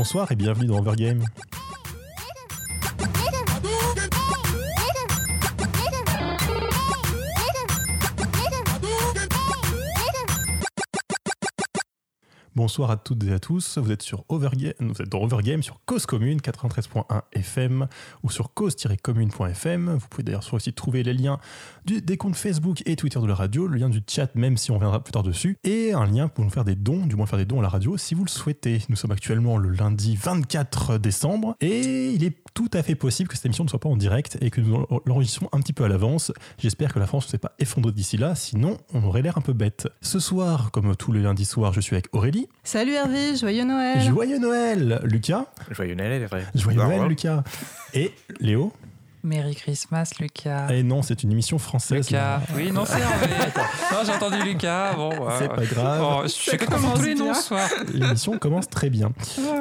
Bonsoir et bienvenue dans Overgame. Bonsoir à toutes et à tous. Vous êtes sur Overgame, vous êtes dans Overgame sur Cause Commune 93.1 FM ou sur cause-commune.fm. Vous pouvez d'ailleurs aussi trouver les liens du, des comptes Facebook et Twitter de la radio, le lien du chat même si on reviendra plus tard dessus, et un lien pour nous faire des dons, du moins faire des dons à la radio si vous le souhaitez. Nous sommes actuellement le lundi 24 décembre et il est tout à fait possible que cette émission ne soit pas en direct et que nous l'enregistrons un petit peu à l'avance. J'espère que la France ne s'est pas effondrée d'ici là, sinon on aurait l'air un peu bête. Ce soir, comme tous les lundis soirs, je suis avec Aurélie. Salut Hervé, joyeux Noël. Joyeux Noël, Lucas. Joyeux Noël, vrai. Joyeux Noël, Lucas. Et Léo. Merry Christmas, Lucas. Et non, c'est une émission française. Lucas. là. Oui, non, c'est Hervé. non, j'ai entendu Lucas. Bon, ouais, C'est pas grave. Bon, je suis comme tous les noms ce soir. L'émission commence très bien.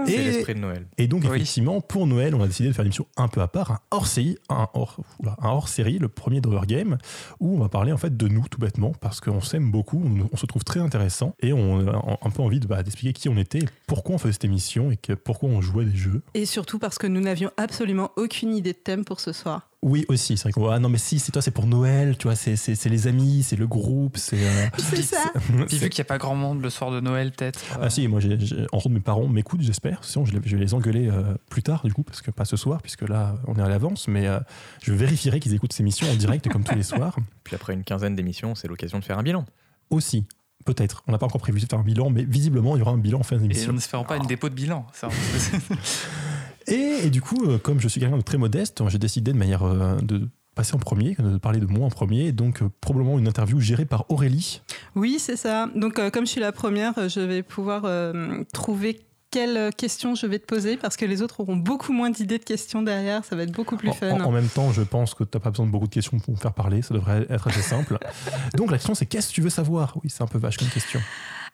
C'est Et, l'esprit de Noël. et donc, Oui. effectivement, pour Noël, on a décidé de faire une émission un peu à part, un hors-série, un hors, oula, un hors-série, le premier d'Overgame, où on va parler en fait de nous, tout bêtement, parce qu'on s'aime beaucoup, on, on se trouve très intéressant, et on a un peu envie de, bah, d'expliquer qui on était, pourquoi on faisait cette émission, et que, pourquoi on jouait des jeux. Et surtout parce que nous n'avions absolument aucune idée de thème pour ce soir. Oui, aussi, c'est vrai qu'on ah non, mais si, c'est toi, c'est pour Noël, tu vois, c'est, c'est, c'est les amis, c'est le groupe, c'est. euh, C'est ça. Puis vu qu'il n'y a pas grand monde le soir de Noël, peut-être. euh, Ah si, moi, j'ai, j'ai- en gros, mes parents m'écoutent, j'espère. Sinon, je, vais les engueuler euh, plus tard, du coup, parce que pas ce soir, puisque là, on est à l'avance. Mais euh, je vérifierai qu'ils écoutent ces missions en direct, comme tous les soirs. Puis après une quinzaine d'émissions, c'est l'occasion de faire un bilan. Aussi, peut-être. On n'a pas encore prévu de faire un bilan, mais visiblement, il y aura un bilan en fin Et d'émission. en espérant pas une dépôt de bilan. ça. Et, et du coup, euh, comme je suis quelqu'un de très modeste, j'ai décidé de manière euh, de passer en premier, de parler de moi en premier. Donc, euh, probablement une interview gérée par Aurélie. Oui, c'est ça. Donc, euh, comme je suis la première, euh, je vais pouvoir euh, trouver quelles questions je vais te poser parce que les autres auront beaucoup moins d'idées de questions derrière. Ça va être beaucoup plus En, fun. en- en même temps, je pense que tu n'as pas besoin de beaucoup de questions pour me faire parler. Ça devrait être assez simple. Donc, la question, c'est qu'est-ce que tu veux savoir? Oui, c'est un peu vache comme question.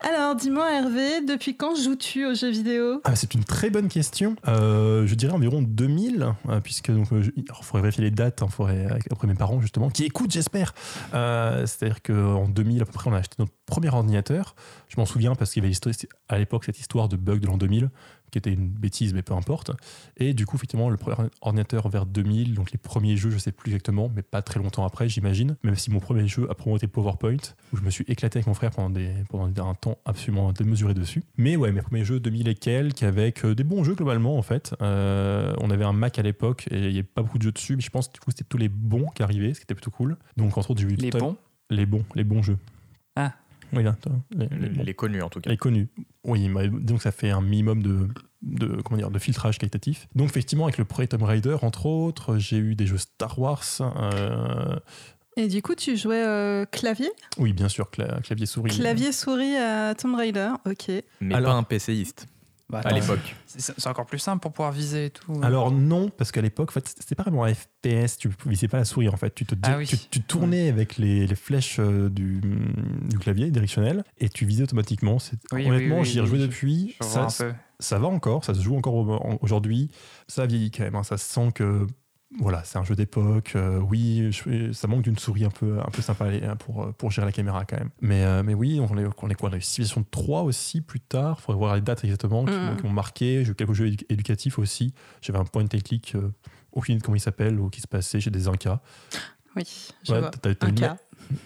Alors, dis-moi, Hervé, depuis quand joues-tu aux jeux vidéo? Ah, c'est une très bonne question. Euh, je dirais environ 2000, euh, puisque donc, euh, je- il faudrait vérifier les dates, il faudrait après mes parents justement, qui écoutent, j'espère. Euh, C'est-à-dire qu'en 2000 à peu près, on a acheté notre premier ordinateur. Je m'en souviens parce qu'il y avait à l'époque cette histoire de bug de l'an 2000, qui était une bêtise, mais peu importe. Et du coup, effectivement, le premier ordinateur vers 2000, donc les premiers jeux, je sais plus exactement, mais pas très longtemps après, j'imagine. Même si mon premier jeu a probablement été PowerPoint, où je me suis éclaté avec mon frère pendant, des, pendant un temps absolument démesuré dessus. Mais ouais, mes premiers jeux 2000 et quelques, avec euh, des bons jeux globalement en fait. Euh, on avait un Mac à l'époque et il n'y avait pas beaucoup de jeux dessus, mais je pense que du coup, c'était tous les bons qui arrivaient, ce qui était plutôt cool. Donc entre autres, j'ai eu Les bons? les bons, les bons jeux. Ah. Oui, là, toi, les, les connus en tout cas. Les connus. Oui, que ça fait un minimum de, de, comment dire, de filtrage qualitatif. Donc, effectivement, avec le premier Tomb Raider, entre autres, j'ai eu des jeux Star Wars. euh, Et du coup, tu jouais euh, clavier? Oui, bien sûr, cla- clavier-souris. Clavier-souris à Tomb Raider, ok. Mais Alors- pas un PCiste Bah, à l'époque. C'est encore plus simple pour pouvoir viser et tout. Alors non, parce qu'à l'époque, en fait, c'était pas vraiment un FPS, tu visais pas la souris en fait, tu, te, Ah oui. tu, tu tournais avec les, les flèches euh, du, du clavier directionnel et tu visais automatiquement. Oui, Honnêtement, oui, j'y ai rejoué depuis, Je ça, va encore, ça se joue encore au- aujourd'hui, ça vieillit quand même, hein, ça se sent que voilà, c'est un jeu d'époque, euh, oui, je- ça manque d'une souris un peu, un peu sympa hein, pour, pour gérer la caméra quand même. Mais, euh, mais oui, on est, on est quoi On a eu Civilization 3 aussi plus tard, il faudrait voir les dates exactement qui, m'ont- qui m'ont marqué, j'ai eu quelques jeux édu- éducatifs aussi, j'avais un point click, euh, aucune idée de comment il s'appelle ou qui se passait, j'ai des Incas. Oui, je Ouais, vois. Un une- cas,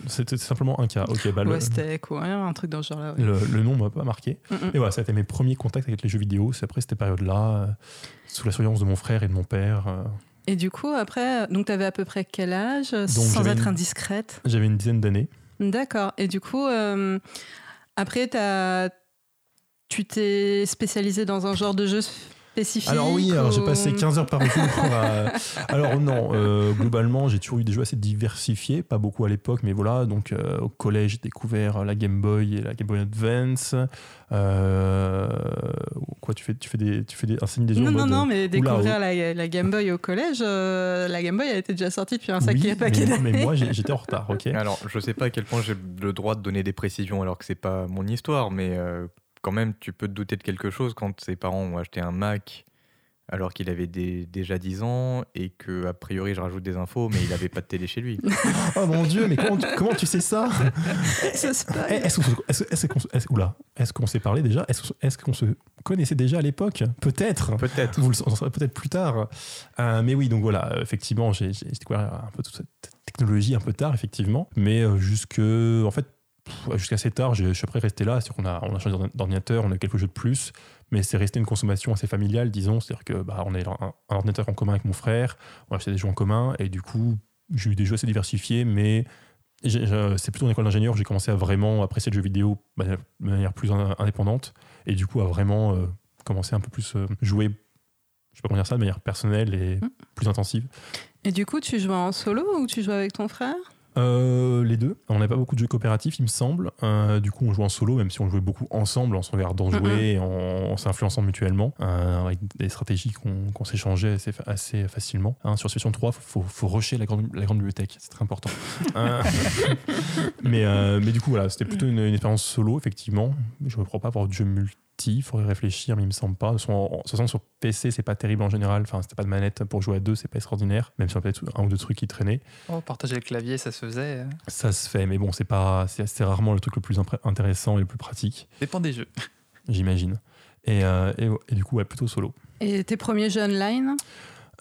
C'était simplement un cas, ok, bah, Aztec, ou un truc dans ce genre-là. ouais. le, le nom m'a pas marqué. Mm, mm. Et voilà, ça a été mes premiers contacts avec les jeux vidéo. C'est après cette période-là, euh, sous la surveillance de mon frère et de mon père. euh, Et du coup, après, donc tu avais à peu près quel âge Sans être une- indiscrète. J'avais une dizaine d'années. D'accord. Et du coup, euh, après, t'as- tu t'es spécialisé dans un genre de jeu spécifique Alors oui, j'ai passé 15 heures par jour. à- Alors non, euh, globalement, j'ai toujours eu des jeux assez diversifiés, pas beaucoup à l'époque, mais voilà. Donc euh, au collège, j'ai découvert la Game Boy et la Game Boy Advance. Euh, quoi, tu fais, tu fais des, tu fais des, un signe des yeux Non, non, mode, non, mais découvrir oh. la, la Game Boy au collège, euh, la Game Boy, elle était déjà sortie depuis un oui, sacré paquet mais, mais moi, j'étais en retard, ok. Alors, je sais pas à quel point j'ai le droit de donner des précisions alors que c'est pas mon histoire, mais euh, quand même, tu peux te douter de quelque chose quand ses parents ont acheté un Mac alors qu'il avait des- déjà 10 ans et que, a priori, je rajoute des infos, mais il avait pas de télé chez lui. Oh mon dieu, mais comment, tu- comment tu sais ça? Est-ce qu'on s'est parlé déjà? Est-ce qu'on se connaissez déjà à l'époque, peut-être. Peut-être. Vous le saurez peut-être plus tard. Euh, mais oui, donc voilà, effectivement, j'ai découvert un peu toute cette technologie un peu tard, effectivement. Mais euh, jusque, en fait, jusqu'à assez tard, je je suis après resté là. C'est-à-dire qu'on a, on a changé d'ordinateur, on a quelques jeux de plus, mais c'est resté une consommation assez familiale, disons. C'est-à-dire que bah, on a un, un ordinateur en commun avec mon frère, on a acheté des jeux en commun, et du coup, j'ai eu des jeux assez diversifiés, mais c'est plutôt en école d'ingénieur j'ai commencé à vraiment apprécier le jeu vidéo bah, de manière plus in- indépendante, et du coup à vraiment euh, commencer un peu plus euh, jouer, je sais pas comment dire ça, de manière personnelle et Mm. plus intensive. Et du coup, tu jouais en solo ou tu jouais avec ton frère? Euh, les deux. On n'avait pas beaucoup de jeux coopératifs, il me semble. Euh, du coup, on jouait en solo, même si on jouait beaucoup ensemble, en se regardant jouer, en, en s'influençant mutuellement, euh, avec des stratégies qu'on s'échangeait assez, assez facilement. Hein, sur Session 3, il faut, faut rusher la grande, la grande bibliothèque, c'est très important. Mais, mais du coup, voilà, c'était plutôt une, une expérience solo, effectivement. Je ne crois pas avoir de jeu multi. Il faudrait réfléchir, mais il me semble pas. De toute façon, en- de toute façon, sur PC, c'est pas terrible en général. Enfin, c'était pas de manette pour jouer à deux, c'est pas extraordinaire. Même si on a peut-être un ou deux trucs qui traînaient. Oh, partager le clavier, ça se faisait. euh, Ça se fait, mais bon, c'est pas, c'est rarement le truc le plus intéressant et le plus pratique, Dépend des jeux. j'imagine. Et, euh, et, et du coup, ouais, plutôt solo. Et tes premiers jeux online?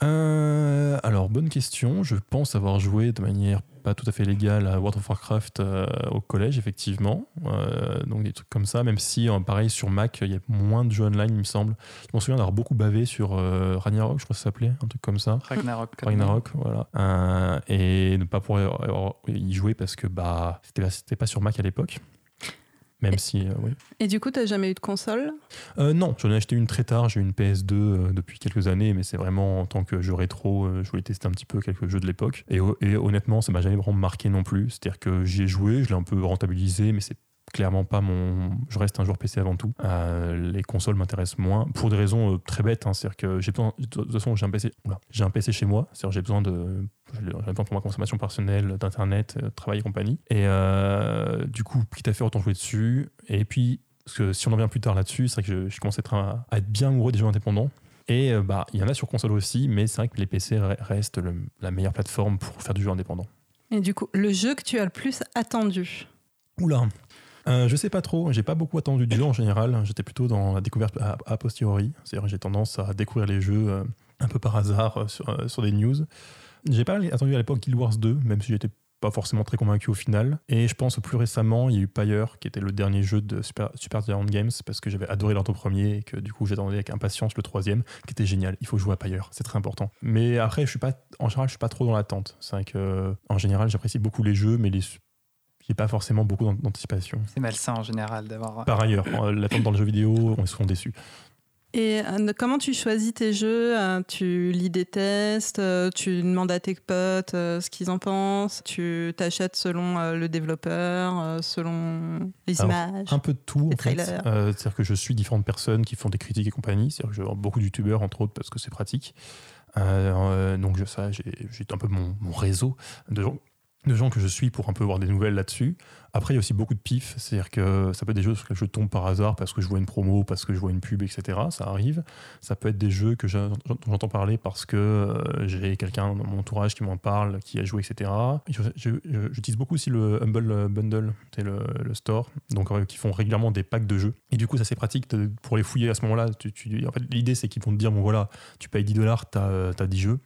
Euh, alors, bonne question. Je pense avoir joué de manière pas tout à fait légale à World of Warcraft euh, au collège, effectivement. Euh, donc, des trucs comme ça, même si, euh, pareil, sur Mac, il y a moins de jeux online, il me semble. Je m'en souviens d'avoir beaucoup bavé sur Ragnarok, je crois que ça s'appelait, un truc comme ça. Ragnarok. Ragnarok, voilà. Et ne pas pouvoir y jouer parce que bah, c'était pas sur Mac à l'époque. Même Et- si, euh, oui. Et du coup, t'as jamais eu de console? Euh, non, j'en ai acheté une très tard. J'ai une PS2 euh, depuis quelques années, mais c'est vraiment en tant que jeu rétro. je voulais tester un petit peu quelques jeux de l'époque. Et honnêtement, ça m'a jamais vraiment marqué non plus. C'est-à-dire que j'y ai joué, je l'ai un peu rentabilisé, mais c'est clairement pas mon. Je reste un joueur PC avant tout. Euh, les consoles m'intéressent moins pour des raisons euh, très bêtes. hein. C'est-à-dire que j'ai besoin. De toute façon, j'ai un PC. j'ai un PC chez moi. C'est-à-dire que j'ai besoin de. J'ai besoin pour ma consommation personnelle d'internet, euh, travail et compagnie. Et euh, du coup, quitte à faire autant jouer dessus. Et puis, parce que si on en vient plus tard là-dessus, c'est vrai que je, je commence à être, un- à être bien amoureux des jeux indépendants. Et bah, il y en a sur console aussi, mais c'est vrai que les PC re- restent le- la meilleure plateforme pour faire du jeu indépendant. Et du coup, le jeu que tu as le plus attendu? Oula euh, je sais pas trop, j'ai pas beaucoup attendu du jeu en général, j'étais plutôt dans la découverte a, posteriori, c'est-à-dire j'ai tendance à découvrir les jeux euh, un peu par hasard euh, sur, des news. J'ai pas attendu à l'époque Guild Wars 2, même si j'étais pas forcément très convaincu au final. Et je pense plus récemment, il y a eu Pyre, qui était le dernier jeu de Super, Super Games, parce que j'avais adoré l'autre premier et que du coup j'attendais avec impatience le troisième, qui était génial. Il faut jouer à Pyre, c'est très important. Mais après, je suis pas, en général, je suis pas trop dans l'attente. C'est vrai que en général, j'apprécie beaucoup les jeux, mais les pas forcément beaucoup d'an- d'anticipation. C'est malsain en général d'avoir. Par ailleurs, euh, l'attente dans le jeu vidéo, on est souvent déçu. Et euh, comment tu choisis tes jeux Euh, Tu lis des tests, euh, tu demandes à tes potes euh, ce qu'ils en pensent, tu t'achètes selon euh, le développeur, euh, selon les Alors, images. Un peu de tout, en fait. Euh, C'est-à-dire que je suis différentes personnes qui font des critiques et compagnie. C'est-à-dire que je vois beaucoup de youtubeurs, entre autres, parce que c'est pratique. Euh, euh, donc, je, ça, j'ai j'ai un peu mon, mon réseau de gens, de gens que je suis pour un peu voir des nouvelles là-dessus. Après, il y a aussi beaucoup de pif. C'est-à-dire que ça peut être des jeux sur lesquels je tombe par hasard parce que je vois une promo, parce que je vois une pub, etc. Ça arrive. Ça peut être des jeux que j'entends parler parce que euh, j'ai quelqu'un dans mon entourage qui m'en parle, qui a joué, etc. J'utilise beaucoup aussi le Humble Bundle, c'est le, store, donc euh, qui font régulièrement des packs de jeux. Et du coup, ça c'est pratique pour les fouiller à ce moment-là. Tu, l'idée c'est qu'ils vont te dire bon voilà, tu payes 10 dollars, t'as as 10 jeux.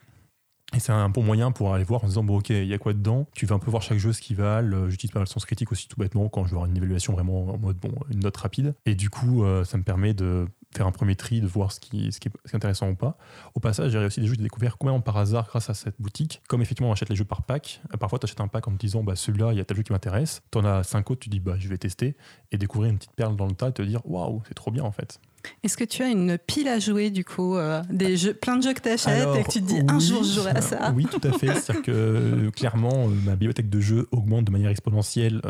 Et c'est un bon moyen pour aller voir en disant, bon, ok, il y a quoi dedans? Tu vas un peu voir chaque jeu ce qu'il valent. J'utilise pas mal le sens critique aussi, tout bêtement, quand je veux avoir une évaluation vraiment en mode, bon, une note rapide. Et du coup, euh, ça me permet de faire un premier tri, de voir ce qui, est, intéressant ou pas. Au passage, j'ai aussi des jeux que j'ai complètement par hasard grâce à cette boutique. Comme effectivement, on achète les jeux par pack. Euh, Parfois, tu achètes un pack en te disant, bah, celui-là, il y a tel jeu qui m'intéresse. Tu en as 5 autres, tu dis, bah, je vais tester. Et découvrir une petite perle dans le tas et te dire, waouh, c'est trop bien en fait. Est-ce que tu as une pile à jouer du coup euh, des jeux, plein de jeux que tu achètes et que tu te dis un jour je jouerai à ça Oui, tout à fait. C'est-à-dire que euh, clairement, euh, ma bibliothèque de jeux augmente de manière exponentielle.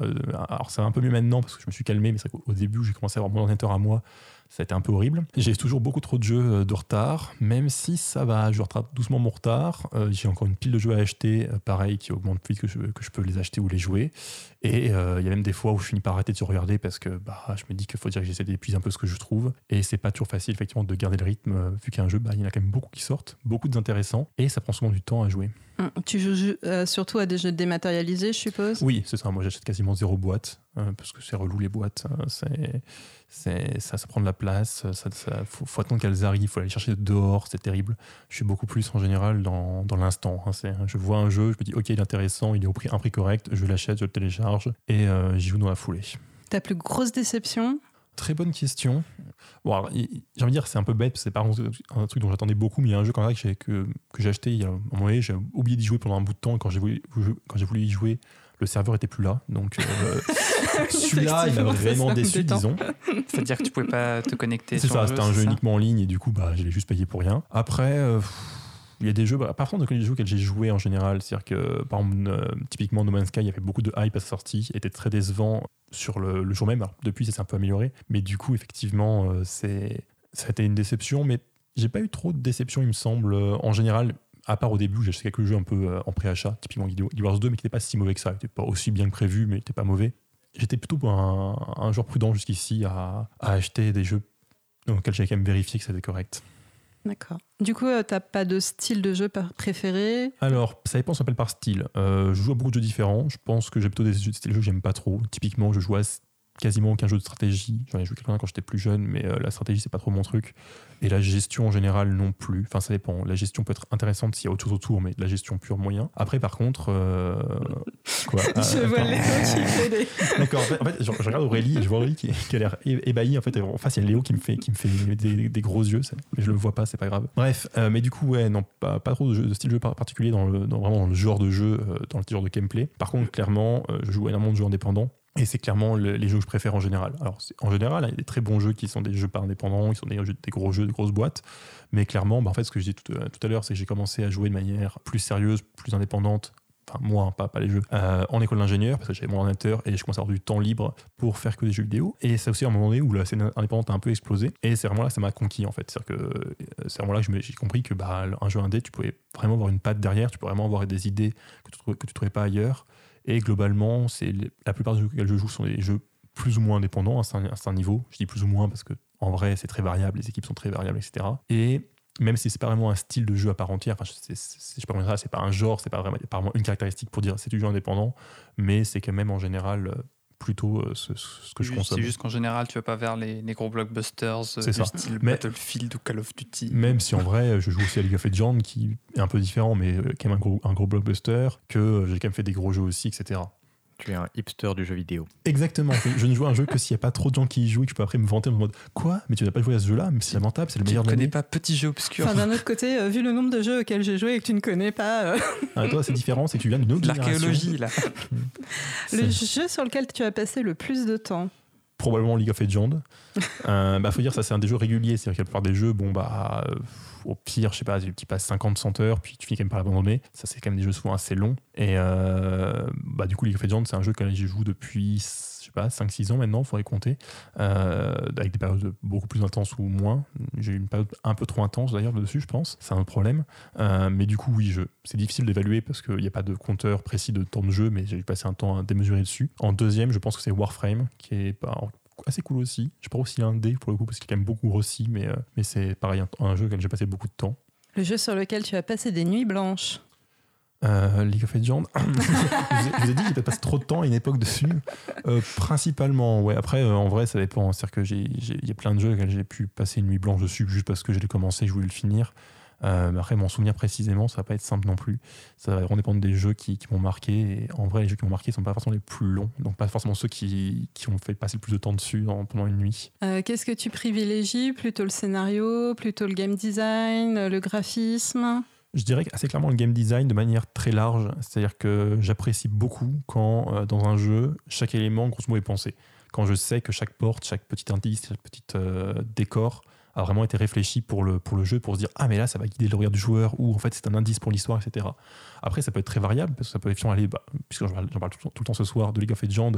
Alors, ça va un peu mieux maintenant parce que je me suis calmé, mais c'est vrai qu'au début, j'ai commencé à avoir mon ordinateur à moi. Ça a été un peu horrible. J'ai toujours beaucoup trop de jeux euh, de retard, même si ça va, je rattrape doucement mon retard. Euh, j'ai encore une pile de jeux à acheter, euh, pareil, qui augmente plus que je, que je peux les acheter ou les jouer. Et il y a même des fois où je finis par arrêter de se regarder parce que bah, je me dis qu'il faut dire que j'essaie d'épuiser un peu ce que je trouve. Et c'est pas toujours facile, effectivement, de garder le rythme, vu qu'un jeu, bah, il y en a quand même beaucoup qui sortent, beaucoup d'intéressants, et ça prend souvent du temps à jouer. Hum, Tu joues euh, surtout à des jeux dématérialisés, je suppose? Oui, c'est ça. Moi, j'achète quasiment zéro boîte. euh, parce que c'est relou les boîtes. hein, c'est, c'est, ça, ça prend de la place. Ça, ça- faut, faut attendre qu'elles arrivent. faut aller chercher dehors. C'est terrible. Je suis beaucoup plus en général dans, dans l'instant. hein. C'est- je vois un jeu, je me dis ok, il est intéressant, il est au prix, un prix correct, je l'achète, je le télécharge et euh, j'y joue dans la foulée. Ta plus grosse déception? Très bonne question. Bon, j'ai envie de dire, c'est un peu bête, parce que c'est pas un truc dont j'attendais beaucoup, mais il y a un jeu quand même que j'ai, que, que j'ai acheté il y a un moment donné, j'ai oublié d'y jouer pendant un bout de temps, et quand j'ai voulu, quand j'ai voulu y jouer, le serveur était plus là. Donc euh, celui-là, il m'a vraiment ça, déçu, disons. C'est-à-dire que tu pouvais pas te connecter C'est sur ça, c'était jeu, un c'est jeu ça uniquement en ligne, et du coup, bah, je l'ai juste payé pour rien. Après, euh, pff, il y a des jeux, bah, par contre, des jeux auxquels j'ai joué en général, c'est-à-dire que, par exemple, euh, typiquement No Man's Sky, il y avait beaucoup de hype à sa sortie, était très décevant sur le, jour même. Alors, depuis, ça s'est un peu amélioré, mais du coup, effectivement, euh, ça a été une déception, mais j'ai pas eu trop de déception, il me semble, euh, en général. À part au début, j'ai acheté quelques jeux un peu euh, en pré-achat, typiquement Guild Wars 2, mais qui n'était pas si mauvais que ça. Il n'était pas aussi bien que prévu, mais il n'était pas mauvais. J'étais plutôt un, joueur prudent jusqu'ici à, à acheter des jeux dans lesquels j'avais quand même vérifié que c'était correct. D'accord. Du coup, euh, t'as pas de style de jeu préféré? Alors, ça dépend, ça s'appelle par style. Euh, je joue à beaucoup de jeux différents. Je pense que j'ai plutôt des jeux- styles de jeux que j'aime pas trop. Typiquement, je joue à quasiment aucun jeu de stratégie. J'en ai joué quelques-uns quand j'étais plus jeune, mais euh, la stratégie, c'est pas trop mon truc. Et la gestion en général, non plus. Enfin, ça dépend. La gestion peut être intéressante s'il y a chose autour, mais de la gestion pure moyen. Après, par contre. euh, Quoi Ah, Je vois qui des... D'accord, en fait, en fait, je, je regarde Aurélie et je vois Aurélie qui, qui a l'air ébahie. En fait, en face, il y a Léo qui me fait, qui me fait des, des gros yeux, ça. mais je le vois pas, c'est pas grave. Bref, euh, mais du coup, ouais, non, pas, pas trop de, style de jeu par- particulier dans le, dans, vraiment dans le genre de jeu, euh, dans le genre de gameplay. Par contre, clairement, je joue énormément de jeux indépendants. Et c'est clairement le- les jeux que je préfère en général. Alors, en général, hein, il y a des très bons jeux qui sont des jeux pas indépendants, qui sont des, jeux- des gros jeux, des grosses boîtes. Mais clairement, bah, en fait, ce que je disais tout, euh, tout à l'heure, c'est que j'ai commencé à jouer de manière plus sérieuse, plus indépendante. Enfin, moi, hein, pas, pas les jeux. euh, en école d'ingénieur, parce que j'avais mon ordinateur et je commençais à avoir du temps libre pour faire que des jeux vidéo. Et c'est aussi un moment donné où la scène indépendante a un peu explosé. Et c'est vraiment là que ça m'a conquis, en fait. C'est-à-dire que euh, c'est vraiment là que j'ai compris que bah, un jeu indé, tu pouvais vraiment avoir une patte derrière, tu pouvais vraiment avoir des idées que tu ne que tu trouvais pas ailleurs. Et globalement, la plupart des jeux auxquels je joue sont des jeux plus ou moins indépendants à un certain- niveau. Je dis plus ou moins parce que en vrai, c'est très variable, les équipes sont très variables, etc. Et même si c'est pas vraiment un style de jeu à part entière, enfin, c'est- c'est- je dire ça, c'est pas un genre, c'est pas vraiment, une caractéristique pour dire c'est du jeu indépendant, mais c'est quand même en général euh, plutôt euh, ce, ce que je consomme. C'est juste qu'en général, tu vas pas vers les, les gros blockbusters euh, C'est du ça. style Mais- Battlefield ou Call of Duty. Même si en vrai, je joue aussi à League of Legends, qui est un peu différent, mais euh, quand même un gros, un gros blockbuster, que j'ai quand même fait des gros jeux aussi, etc. Tu es un hipster du jeu vidéo. Exactement. Je- ne joue à un jeu que s'il n'y a pas trop de gens qui y jouent et que je peux après me vanter en mode Quoi? Mais tu n'as pas joué à ce jeu-là? Mais c'est lamentable, c'est le Tu meilleur ne de connais pas Petit Jeu Obscur Enfin, d'un autre côté, euh, vu le nombre de jeux auxquels j'ai joué et que tu ne connais pas, euh, Ah, toi, c'est différent, c'est que tu viens d'une autre. L'archéologie, là. le jeu sur lequel tu as passé le plus de temps? Probablement League of Legends. euh, bah, faut dire, ça, c'est un des jeux réguliers. C'est-à-dire que la plupart des jeux, bon, bah, euh, au pire, je sais pas, tu passes 50-100 heures, puis tu finis quand même par abandonner. Ça, c'est quand même des jeux souvent assez longs. Et euh, bah, du coup, League of Legends, c'est un jeu que j'y joue depuis, je sais pas, 5-6 ans maintenant, il faudrait compter. Euh, avec des périodes beaucoup plus intenses ou moins. J'ai eu une période un peu trop intense d'ailleurs dessus, je pense. C'est un problème. Euh, mais du coup, oui, je, c'est difficile d'évaluer parce qu'il n'y a pas de compteur précis de temps de jeu, mais j'ai passé un temps démesuré dessus. En deuxième, je pense que c'est Warframe, qui est pas assez cool aussi. Je pas aussi un dé pour le coup, parce qu'il est quand même beaucoup grossi, mais, euh, mais c'est pareil, un, un jeu auquel j'ai passé beaucoup de temps. Le jeu sur lequel tu as passé des nuits blanches. Euh, League of Legends. je, vous ai, je dit que j'ai passé trop de temps à une époque dessus. Euh, principalement, ouais. Après, euh, en vrai, ça dépend. C'est-à-dire que j'ai- j'ai- il y a plein de jeux auxquels j'ai pu passer une nuit blanche dessus juste parce que j'ai commencé, je voulais le finir. Euh, après, m'en souvenir précisément, ça va pas être simple non plus. Ça va vraiment dépendre des jeux qui, qui m'ont marqué. Et en vrai, les jeux qui m'ont marqué sont pas forcément les plus longs. Donc, pas forcément ceux qui, qui ont fait passer le plus de temps dessus dans- pendant une nuit. Euh, Qu'est-ce que tu privilégies? Plutôt le scénario, plutôt le game design, le graphisme? Je dirais assez clairement le game design de manière très large. C'est-à-dire que j'apprécie beaucoup quand, euh, dans un jeu, chaque élément, grosso modo, est pensé. Quand je sais que chaque porte, chaque petit indice, chaque petit euh, décor a vraiment été réfléchi pour le, pour le jeu, pour se dire Ah, mais là, ça va guider le regard du joueur, ou en fait, c'est un indice pour l'histoire, etc. Après, ça peut être très variable, parce que ça peut effectivement aller, bah, puisque j'en parle, tout, tout le temps ce soir, de League of Legends,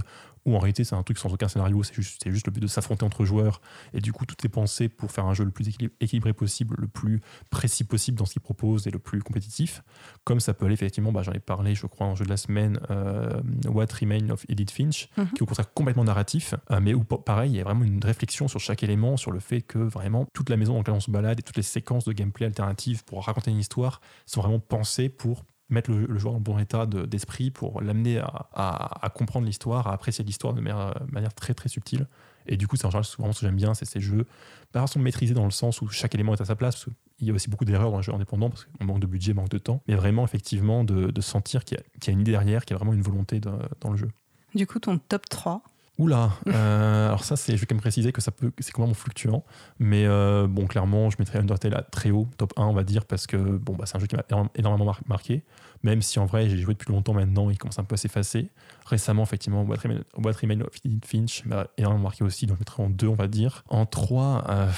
où en réalité, c'est un truc sans aucun scénario, c'est juste, juste le but de s'affronter entre joueurs, et du coup, tout est pensé pour faire un jeu le plus équilib- équilibré possible, le plus précis possible dans ce qu'il propose et le plus compétitif. Comme ça peut aller, effectivement, bah, j'en ai parlé, je crois, en jeu de la semaine, euh, What Remains of Edith Finch, Mhm. qui est au contraire complètement narratif, euh, mais où, pa- pareil, il y a vraiment une réflexion sur chaque élément, sur le fait que vraiment toute la maison dans laquelle on se balade et toutes les séquences de gameplay alternatives pour raconter une histoire sont vraiment pensées pour mettre le, joueur dans bon état de- d'esprit pour l'amener à, comprendre l'histoire, à apprécier l'histoire de manière, manière très très subtile. Et du coup, c'est en général souvent ce que j'aime bien, c'est ces jeux, pas forcément maîtrisés dans le sens où chaque élément est à sa place, qu'il y a aussi beaucoup d'erreurs dans les jeux indépendants, parce qu'on manque de budget, manque de temps, mais vraiment effectivement de, sentir qu'il y, a- une idée derrière, qu'il y a vraiment une volonté dans le jeu. Du coup, ton top 3. Oula, euh, alors ça, c'est, je vais quand même préciser que ça peut, c'est complètement fluctuant, mais euh, bon, clairement, je mettrais Undertale à très haut, top 1, on va dire, parce que bon, bah, c'est un jeu qui m'a énormément mar- marqué, même si en vrai, j'ai joué depuis longtemps maintenant, il commence un peu à s'effacer. Récemment, effectivement, What of Finch m'a énormément marqué aussi, donc je mettrais en 2, on va dire. En 3, euh,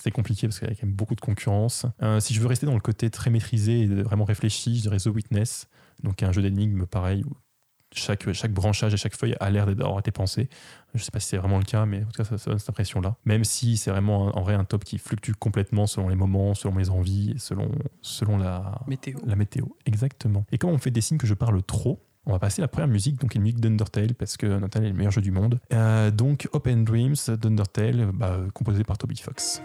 c'est compliqué parce qu'il y a quand même beaucoup de concurrence. Si je veux rester dans le côté très maîtrisé et vraiment réfléchi, je dirais The Witness, donc un jeu d'énigmes pareil, chaque, chaque branchage et chaque feuille a l'air d'avoir été pensé. Je sais pas si c'est vraiment le cas, mais en tout cas, ça, ça donne cette impression-là. Même si c'est vraiment un- en vrai un top qui fluctue complètement selon les moments, selon mes envies, selon, selon la, Météo. la météo. Exactement. Et comme on fait des signes que je parle trop, on va passer à la première musique, donc une musique d'Undertale, parce que Undertale est le meilleur jeu du monde. Euh, donc Open Dreams d'Undertale, bah, composé par Toby Fox.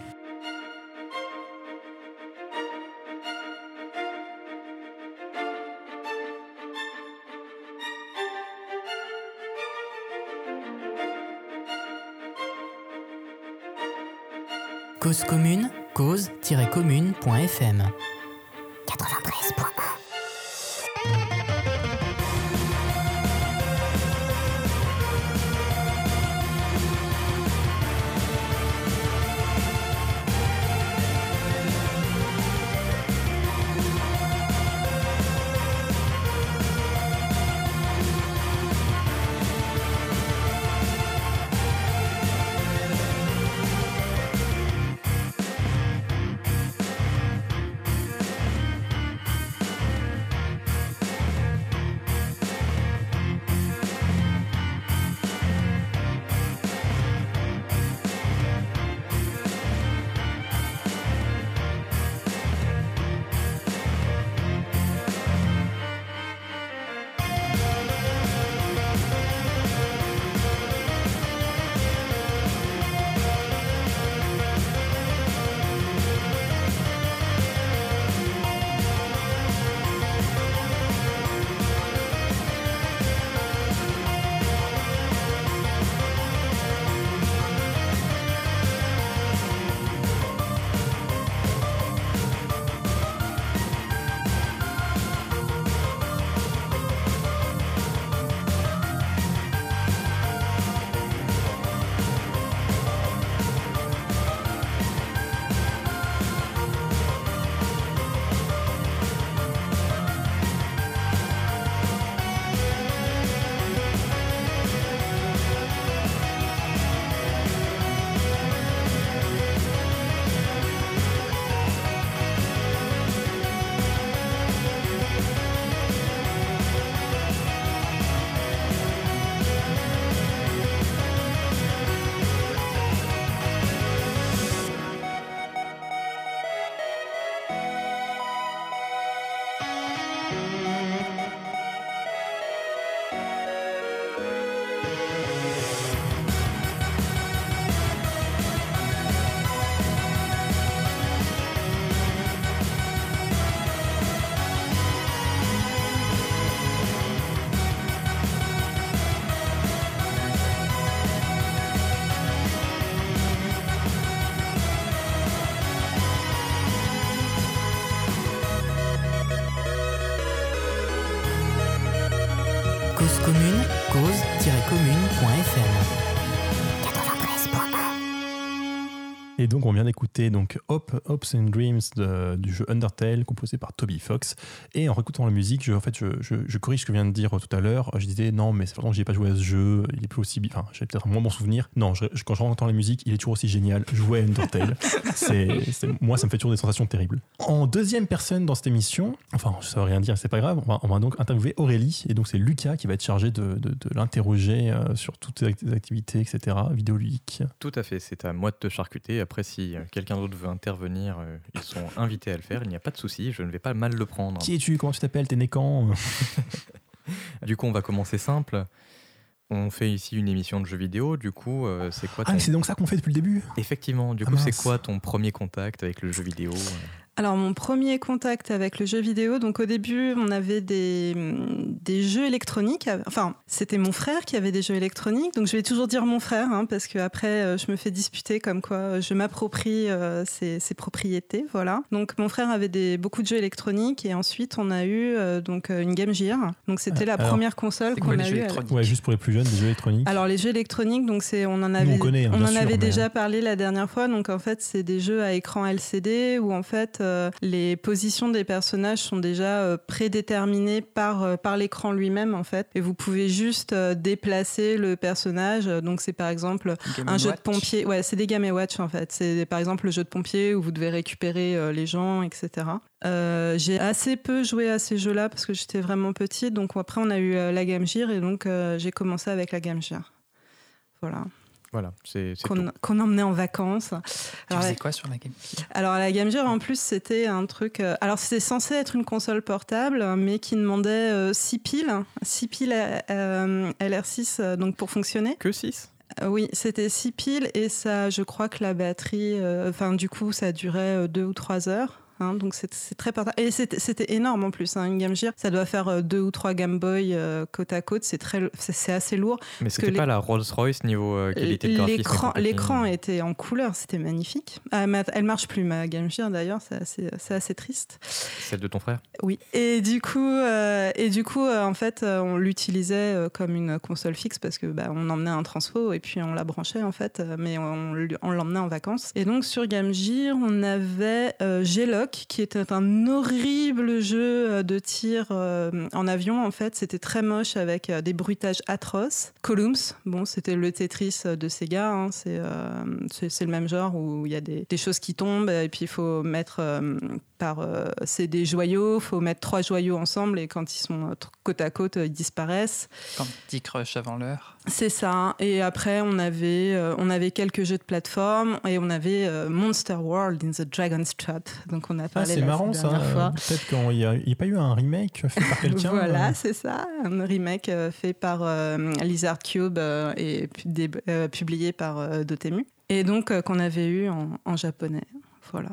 Cause commune, cause-commune.fm. 93.1 donc on vient d'écouter donc Hop, Hopes and Dreams de- du jeu Undertale composé par Toby Fox. Et en réécoutant la musique, je, en fait, je, je- je corrige ce que je viens de dire tout à l'heure. Je disais non, mais c'est longtemps que j'ai pas joué à ce jeu. Il est plus aussi, enfin, j'ai peut-être moins bon souvenir. Non, je- je- quand je entends la musique, il est toujours aussi génial. Jouer à Undertale, c'est, c'est- moi, ça me fait toujours des sensations terribles. En deuxième personne dans cette émission, enfin, ça veut rien dire, c'est pas grave. On va, on va donc interviewer Aurélie, et donc c'est Lucas qui va être chargé de, de- de l'interroger euh, sur toutes ses act- activités, etc. Vidéoludiques. Tout à fait, c'est à moi de te charcuter. Après, si euh, quelqu'un d'autre veut intervenir, euh, ils sont invités à le faire. Il n'y a pas de souci, je ne vais pas mal le prendre. Qui es-tu? Comment tu t'appelles? T'es né quand? Du coup, on va commencer simple. On fait ici une émission de jeux vidéo. Du coup, euh, c'est quoi Ah, ton... mais c'est donc ça qu'on fait depuis le début? Effectivement, du Ah, coup, c'est quoi ton premier contact avec le jeu vidéo Alors mon premier contact avec le jeu vidéo, donc au début on avait des, des jeux électroniques, enfin c'était mon frère qui avait des jeux électroniques, donc je vais toujours dire mon frère hein, parce que après euh, je me fais disputer comme quoi euh, je m'approprie euh, ses, ses propriétés, voilà. Donc mon frère avait des, beaucoup de jeux électroniques et ensuite on a eu euh, donc une Game Gear, donc c'était la Alors, première console qu'on a jeux eu. électroniques Ouais, juste pour les plus jeunes, des jeux électroniques. Alors les jeux électroniques, donc c'est on en Nous, avait on connaît, hein, on en sûr, avait mais- déjà parlé la dernière fois. Donc en fait c'est des jeux à écran LCD où en fait euh, les positions des personnages sont déjà euh, prédéterminées par euh, par l'écran lui-même en fait et vous pouvez juste déplacer le personnage. Donc c'est par exemple Game un jeu Watch. de pompier. Ouais, c'est des Game Watch en fait. C'est par exemple le jeu de pompier où vous devez récupérer les gens, etc. Euh, j'ai assez peu joué à ces jeux-là parce que j'étais vraiment petite. Donc après, on a eu euh, la Game Gear et donc euh, j'ai commencé avec la Game Gear. Voilà, Voilà, c'est qu'on qu'on emmenait en vacances. Tu Alors, faisais la- quoi sur la Game alors la Game Gear en plus c'était un truc. euh, alors c'était censé être une console portable, mais qui demandait 6 piles, 6 piles euh, LR6 euh, donc pour fonctionner. Que 6 Euh, Oui, c'était 6 piles et ça, je crois que la batterie, euh, enfin du coup, ça durait 2 ou 3 heures. Hein, donc c'est très portable. Et c'était énorme en plus, hein, une Game Gear. Ça doit faire 2 ou 3 Game Boy euh, côte à côte. C'est très, c'est c'est assez lourd. Mais c'était les- pas la Rolls-Royce niveau euh, qualité de graphisme. L'écran était en couleur, c'était magnifique. Ah, mais elle marche plus, ma Game Gear d'ailleurs, c'est assez, triste. Celle de ton frère Oui. Et du coup, euh, et du coup, euh, en fait, euh, on l'utilisait euh, comme une console fixe parce que bah, on emmenait un transfo et puis on la branchait en fait, euh, mais on, on l'emmenait en vacances. Et donc sur Game Gear, on avait euh, Qui était un horrible jeu euh, de tir euh, en avion. En fait, c'était très moche avec euh, des bruitages atroces. Columns, bon, c'était le Tetris de Sega. hein, c'est c'est le même genre où il y a des, choses qui tombent et puis il faut mettre par euh, c'est des joyaux, faut mettre trois joyaux ensemble et quand ils sont euh, côte à côte, euh, ils disparaissent. Quand Dick Rush avant l'heure. C'est ça. Et après, on avait, euh, on avait quelques jeux de plateforme et on avait euh, Monster World in the Dragon's Trap. Donc on a Ah, parlé c'est la marrant ça. Euh, Peut-être qu'il n'y a, il y a pas eu un remake fait par quelqu'un. Voilà, euh, c'est ça, un remake euh, fait par euh, Lizard Cube euh, et euh, publié par euh, Dotemu. Et donc euh, qu'on avait eu en, en japonais. Voilà.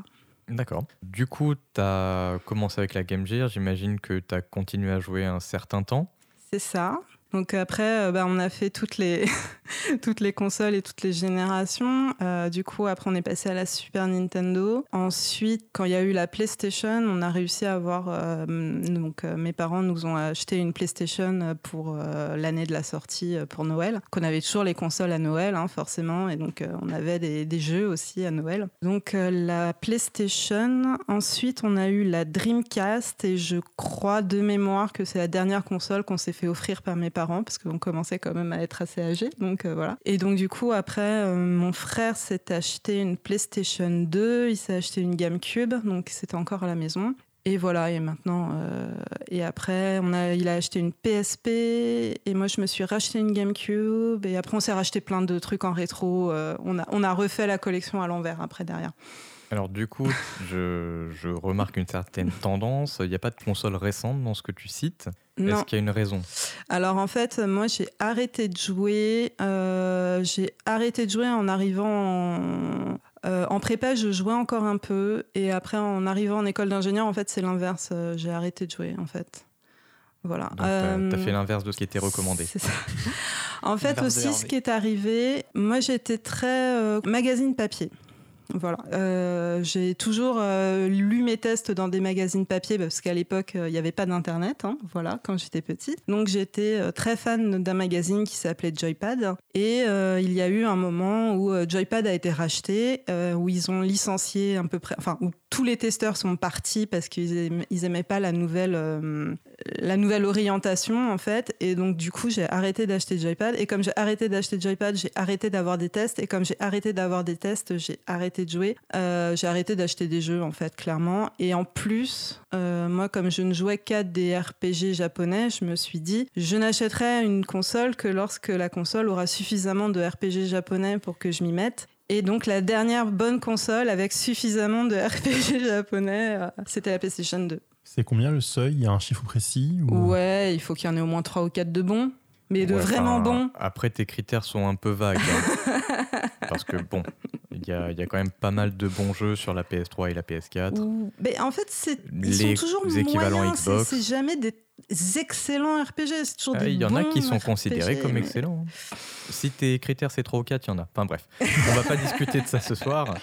D'accord. Du coup, tu as commencé avec la Game Gear. J'imagine que tu as continué à jouer un certain temps. C'est ça. Donc après, euh, bah, on a fait toutes les, toutes les consoles et toutes les générations. Euh, du coup, après, on est passé à la Super Nintendo. Ensuite, quand il y a eu la PlayStation, on a réussi à avoir... euh, donc, euh, mes parents nous ont acheté une PlayStation pour l'année de la sortie pour Noël. Qu'on avait toujours les consoles à Noël, hein, forcément. Et donc, on avait des, jeux aussi à Noël. Donc, la PlayStation. Ensuite, on a eu la Dreamcast. Et je crois de mémoire que c'est la dernière console qu'on s'est fait offrir par mes parents parce qu'on commençait quand même à être assez âgés. Donc euh, voilà. Et donc du coup après, euh, mon frère s'est acheté une PlayStation 2, il s'est acheté une GameCube, donc c'était encore à la maison. Et voilà, et maintenant, euh, et après, on a, il a acheté une PSP, et moi je me suis racheté une GameCube, et après on s'est racheté plein de trucs en rétro. on, a, on a refait la collection à l'envers après derrière. Alors du coup, je, je remarque une certaine tendance. Il n'y a pas de console récente dans ce que tu cites. Est-ce qu'il y a une raison? Alors en fait, moi j'ai arrêté de jouer. euh, j'ai arrêté de jouer en arrivant en, euh, en prépa. Je jouais encore un peu et après en arrivant en école d'ingénieur, en fait c'est l'inverse. euh, j'ai arrêté de jouer en fait. Voilà. Donc, Euh, fait l'inverse de ce qui était recommandé. c'est ça. En fait aussi, ce qui est arrivé, moi j'étais très euh, magazine papier. Voilà. Euh, j'ai toujours euh, lu mes tests dans des magazines papier parce qu'à l'époque, euh, il n'y avait pas d'internet. hein, voilà, quand j'étais petite. Donc j'étais très fan d'un magazine qui s'appelait Joypad. Et il y a eu un moment où Joypad a été racheté, où ils ont licencié à peu près, enfin où tous les testeurs sont partis parce qu'ils aim- ils aimaient pas la nouvelle, euh, la nouvelle orientation en fait. Et donc du coup, j'ai arrêté d'acheter Joypad. Et comme j'ai arrêté d'acheter Joypad, j'ai arrêté d'avoir des tests. Et comme j'ai arrêté d'avoir des tests, j'ai arrêté de jouer. Euh, j'ai arrêté d'acheter des jeux en fait, clairement. Et en plus, euh, moi, comme je ne jouais qu'à des RPG japonais, je me suis dit, je n'achèterai une console que lorsque la console aura suffisamment de RPG japonais pour que je m'y mette. Et donc la dernière bonne console avec suffisamment de RPG japonais, euh, c'était la PlayStation 2. C'est combien le seuil? Il y a un chiffre précis ou... Ouais, il faut qu'il y en ait au moins 3 ou 4 de bons. Mais de Ouais, vraiment bons. Après, tes critères sont un peu vagues. hein. Parce que bon, il y a, y a quand même pas mal de bons jeux sur la PS3 et la PS4. Ou- mais en fait, c'est, ils Les sont toujours équivalents moyens. Xbox. C'est, jamais des excellents RPG. C'est toujours Ah, des Il y en a qui sont RPG, considérés comme mais- excellents. hein. Si tes critères c'est 3 ou 4, il y en a. Enfin bref, on va pas discuter de ça ce soir.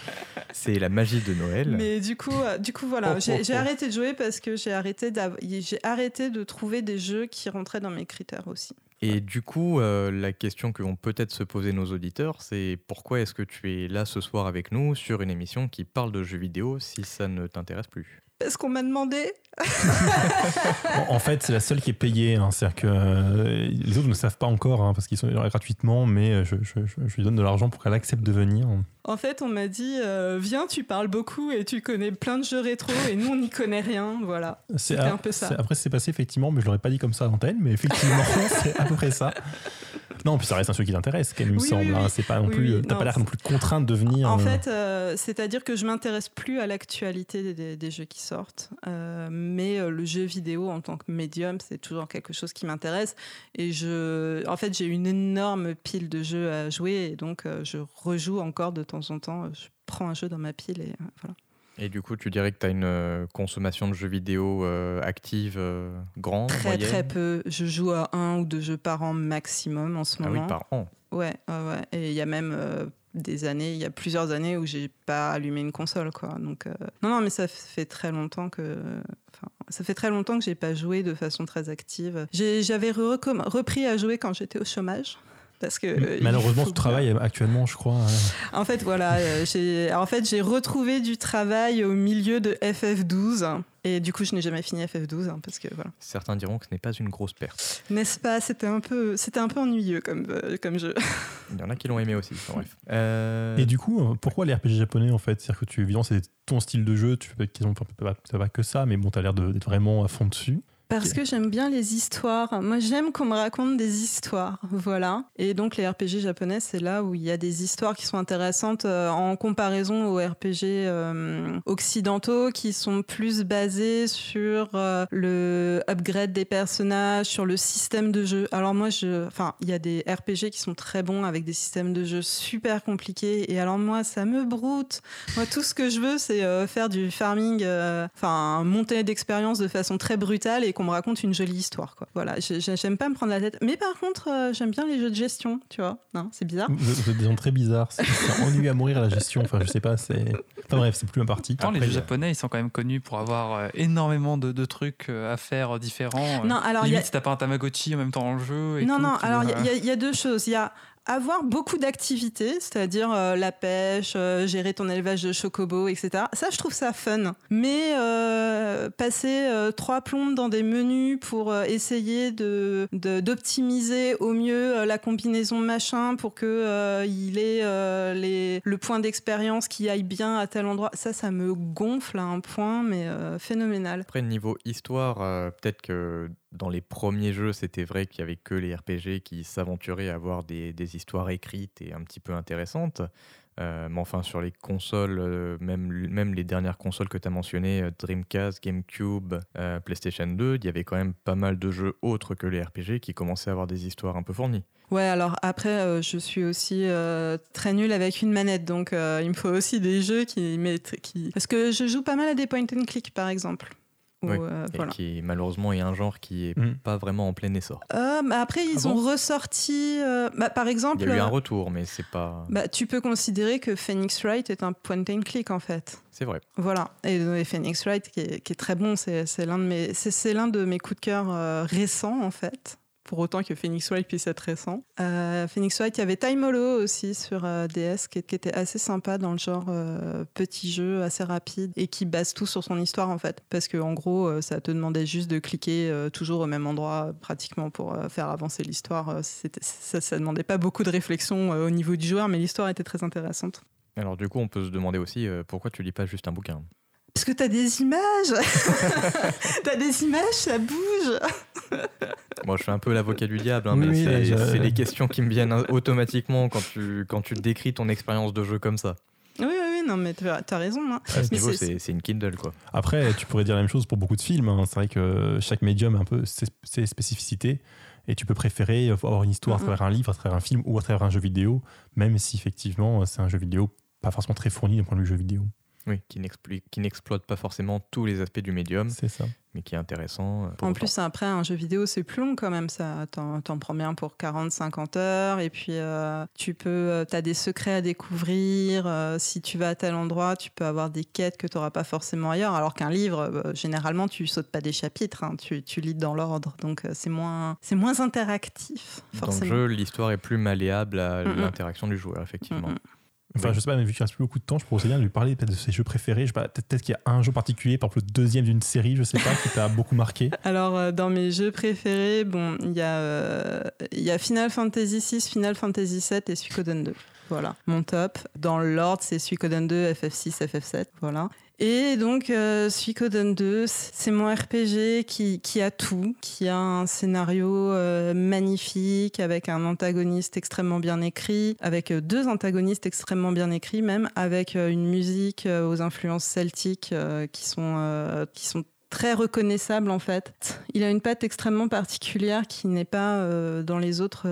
C'est la magie de Noël. Mais du coup, euh, du coup voilà, Oh, j'ai, oh, j'ai oh. arrêté de jouer parce que j'ai arrêté, j'ai arrêté de trouver des jeux qui rentraient dans mes critères aussi. Et du coup, euh, la question que vont peut-être se poser nos auditeurs, c'est pourquoi est-ce que tu es là ce soir avec nous sur une émission qui parle de jeux vidéo si ça ne t'intéresse plus? Parce qu'on m'a demandé. En, fait, c'est la seule qui est payée. hein. C'est-à-dire que euh, les autres ne savent pas encore hein, parce qu'ils sont là gratuitement, mais je, je- je- je lui donne de l'argent pour qu'elle accepte de venir. En fait, on m'a dit euh, Viens, tu parles beaucoup et tu connais plein de jeux rétro et nous, on n'y connaît rien. Voilà. C'est C'était un peu ça. Après, c'est passé effectivement, mais je l'aurais pas dit comme ça à l'antenne, mais effectivement, c'est à peu près ça. Non, puis ça reste un jeu qui t'intéresse, il me Oui, semble. oui, hein. oui. C'est pas non plus. oui, T'as pas l'air non plus contrainte de venir. En euh, fait, euh, c'est-à-dire que je m'intéresse plus à l'actualité des, des- des jeux qui sortent, euh, mais euh, le jeu vidéo en tant que médium, c'est toujours quelque chose qui m'intéresse. Et je, en fait, j'ai une énorme pile de jeux à jouer, et donc euh, je rejoue encore de temps en temps. Je prends un jeu dans ma pile et euh, voilà. Et du coup, tu dirais que tu as une euh, consommation de jeux vidéo euh, active euh, grande, Très moyenne très peu. Je joue à un ou deux jeux par an maximum en ce Ah moment. oui, par an. Ouais, ouais, ouais. Et il y a même euh, des années, il y a plusieurs années où j'ai pas allumé une console, quoi. Donc, euh, non, non, mais ça fait très longtemps que. Enfin, ça fait très longtemps que j'ai pas joué de façon très active. J'avais repris à jouer quand j'étais au chômage. Parce que euh, Malheureusement, tu travailles actuellement, je crois. En fait, voilà, euh, j'ai en fait j'ai retrouvé du travail au milieu de FF12 et du coup, je n'ai jamais fini FF12 hein, parce que voilà. Certains diront que ce n'est pas une grosse perte. N'est-ce pas? C'était un peu c'était un peu ennuyeux comme euh, comme jeu. Il y en a qui l'ont aimé aussi. bref. Euh, Et du coup, pourquoi les RPG japonais en fait? C'est-à-dire que tu, évidemment, c'est ton style de jeu, tu fais pas, pas, pas- pas que ça, mais bon, t'as l'air de- d'être vraiment à fond dessus. Parce que j'aime bien les histoires. Moi, j'aime qu'on me raconte des histoires. Voilà. Et donc, les RPG japonais, c'est là où il y a des histoires qui sont intéressantes euh, en comparaison aux RPG euh, occidentaux qui sont plus basés sur euh, le upgrade des personnages, sur le système de jeu. Alors, moi, je. Enfin, il y a des RPG qui sont très bons avec des systèmes de jeu super compliqués. Et alors, moi, ça me broute. Moi, tout ce que je veux, c'est faire du farming, enfin, monter d'expérience de façon très brutale et qu'on me raconte une jolie histoire. Quoi. Voilà, j'ai- j'ai- j'aime pas me prendre la tête. Mais par contre, euh, j'aime bien les jeux de gestion, tu vois. Non, c'est bizarre. Des gens très bizarres. C'est c'est ennuyeux à mourir la gestion. Enfin, je sais pas, c'est. Enfin, bref, c'est plus ma partie. Les jeux japonais, ils sont quand même connus pour avoir euh, énormément de, de trucs euh, à faire différents. Non, alors il y a- Limite, si t'as pas un Tamagotchi en même temps le jeu. Et Non, tout, non, alors y, y il y a deux choses. Il y a avoir beaucoup d'activités, c'est-à-dire euh, la pêche, euh, gérer ton élevage de chocobo, etc. Ça, je trouve ça fun. Mais euh, passer euh, trois plombes dans des menus pour euh, essayer de d'optimiser au mieux euh, la combinaison machin pour que il ait les, le point d'expérience qui aille bien à tel endroit, ça, ça me gonfle à un point, mais phénoménal. Après, niveau histoire, peut-être que dans les premiers jeux, c'était vrai qu'il y avait que les RPG qui s'aventuraient à avoir des, des histoires écrites et un petit peu intéressantes. Euh, mais enfin, sur les consoles, euh, même, même les dernières consoles que tu as mentionnées, euh, Dreamcast, GameCube, PlayStation 2, il y avait quand même pas mal de jeux autres que les RPG qui commençaient à avoir des histoires un peu fournies. Ouais, alors après, je suis aussi très nulle avec une manette, donc il me faut aussi des jeux qui. Qui... Parce que je joue pas mal à des point and click, par exemple. Ou, euh, Et voilà. qui malheureusement est un genre qui est Mm. pas vraiment en plein essor. Euh, bah après, ils Ah ont bon ressorti. euh, bah, par exemple, Il y a eu un euh, retour, mais c'est pas. bah, tu peux considérer que Phoenix Wright est un point and click en fait. C'est vrai. Voilà. Et, Phoenix Wright, qui est, qui est très bon, c'est l'un de mes, c'est- c'est l'un de mes coups de cœur euh, récents en fait. Pour autant que Phoenix Wright puisse être récent. Euh, Phoenix Wright, il y avait Time Hollow aussi sur euh, DS qui, était assez sympa dans le genre euh, petit jeu assez rapide et qui base tout sur son histoire en fait. Parce que en gros, ça te demandait juste de cliquer toujours au même endroit pratiquement pour faire avancer l'histoire. Ça, ça demandait pas beaucoup de réflexion au niveau du joueur, mais l'histoire était très intéressante. Alors du coup, on peut se demander aussi pourquoi tu lis pas juste un bouquin? Parce que t'as des images T'as des images, ça bouge Moi, je fais un peu l'avocat du diable, hein, mais oui, c'est là, je- c'est les questions qui me viennent hein, automatiquement quand tu, quand tu décris ton expérience de jeu comme ça. Oui, oui, oui, non, mais t'as t'as raison. hein. À ce Mais niveau, c'est- c'est c'est une Kindle, quoi. Après, tu pourrais dire la même chose pour beaucoup de films. hein. C'est vrai que chaque médium a un peu ses, ses spécificités. Et tu peux préférer avoir une histoire à Mhm. travers un livre, à travers un film ou à travers un jeu vidéo, même si effectivement c'est un jeu vidéo pas forcément très fourni d'un point de vue jeu vidéo. Oui, qui n'exploite pas forcément tous les aspects du médium, C'est ça. mais qui est intéressant. euh, En autant. plus, après, un jeu vidéo, c'est plus long quand même. Ça, t'en, prends bien pour 40-50 heures. Et puis, euh, tu peux, as des secrets à découvrir. euh, si tu vas à tel endroit, tu peux avoir des quêtes que tu n'auras pas forcément ailleurs. Alors qu'un livre, euh, généralement, tu sautes pas des chapitres. hein, tu, tu lis dans l'ordre. Donc, euh, c'est moins, c'est moins interactif, Dans le forcément. jeu, l'histoire est plus malléable à Mm, mm. l'interaction du joueur, effectivement. Mm, mm. Enfin, je sais pas, mais vu qu'il reste plus beaucoup de temps, je pourrais aussi bien lui parler peut-être de ses jeux préférés. Je sais pas, peut-être qu'il y a un jeu particulier, par exemple le deuxième d'une série, je sais pas, qui t'a beaucoup marqué. Alors, euh, dans mes jeux préférés, bon, il y, a, euh, y a Final Fantasy VI, Final Fantasy VII et Suikoden 2. Voilà, mon top. Dans l'ordre, c'est Suikoden 2, FF6, FF7. Voilà. Et donc, euh, Suikoden 2, c'est mon RPG qui, qui a tout, qui a un scénario euh, magnifique, avec un antagoniste extrêmement bien écrit, avec euh, deux antagonistes extrêmement bien écrits même, avec euh, une musique aux influences celtiques qui sont, qui sont très reconnaissables en fait. Il a une patte extrêmement particulière qui n'est pas dans les autres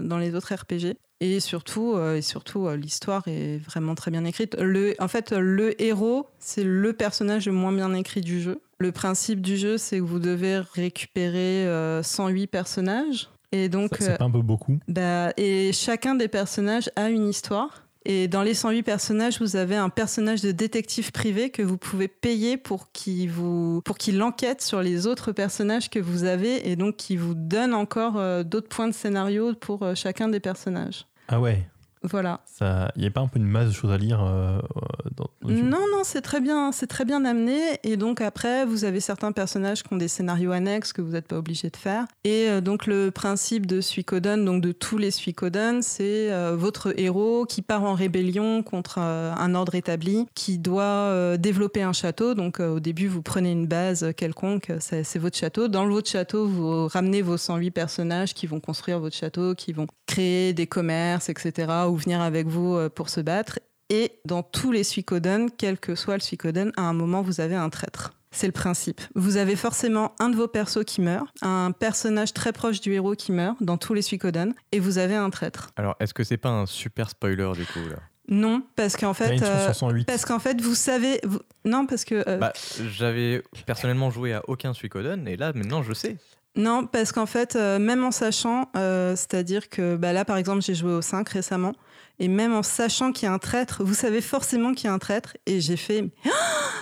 dans les autres RPG. Et surtout, euh, et surtout euh, l'histoire est vraiment très bien écrite. Le, en fait, le héros, c'est le personnage le moins bien écrit du jeu. Le principe du jeu, c'est que vous devez récupérer euh, 108 personnages. Et donc, C'est pas un peu beaucoup. bah, et chacun des personnages a une histoire. Et dans les 108 personnages, vous avez un personnage de détective privé que vous pouvez payer pour qu'il vous pour qu'il enquête sur les autres personnages que vous avez et donc qui vous donne encore euh, d'autres points de scénario pour euh, chacun des personnages. Ah ouais, Voilà. ça, il y a pas un peu une masse de choses à lire euh, euh, dans dans Non, non, c'est très bien, c'est très bien amené. Et donc après, vous avez certains personnages qui ont des scénarios annexes que vous n'êtes pas obligé de faire. Et euh, donc le principe de Suikoden, donc de tous les Suikoden, c'est euh, votre héros qui part en rébellion contre un ordre établi, qui doit développer un château. Donc au début, vous prenez une base quelconque, c'est votre château. Dans votre château, vous ramenez vos 108 personnages qui vont construire votre château, qui vont créer des commerces, etc., ou venir avec vous euh, pour se battre. Et dans tous les Suikoden, quel que soit le Suikoden, à un moment, vous avez un traître. C'est le principe. Vous avez forcément un de vos persos qui meurt, un personnage très proche du héros qui meurt dans tous les Suikoden, et vous avez un traître. Alors, est-ce que c'est pas un super spoiler du coup là? Non, parce qu'en fait, euh, sur 108. parce qu'en fait, vous savez, vous- non, parce que euh, Bah, j'avais personnellement joué à aucun Suikoden et là maintenant je sais. Non, parce qu'en fait, euh, même en sachant, euh, c'est-à-dire que bah, là, par exemple, j'ai joué au 5 récemment, et même en sachant qu'il y a un traître, vous savez forcément qu'il y a un traître, et j'ai fait Ah,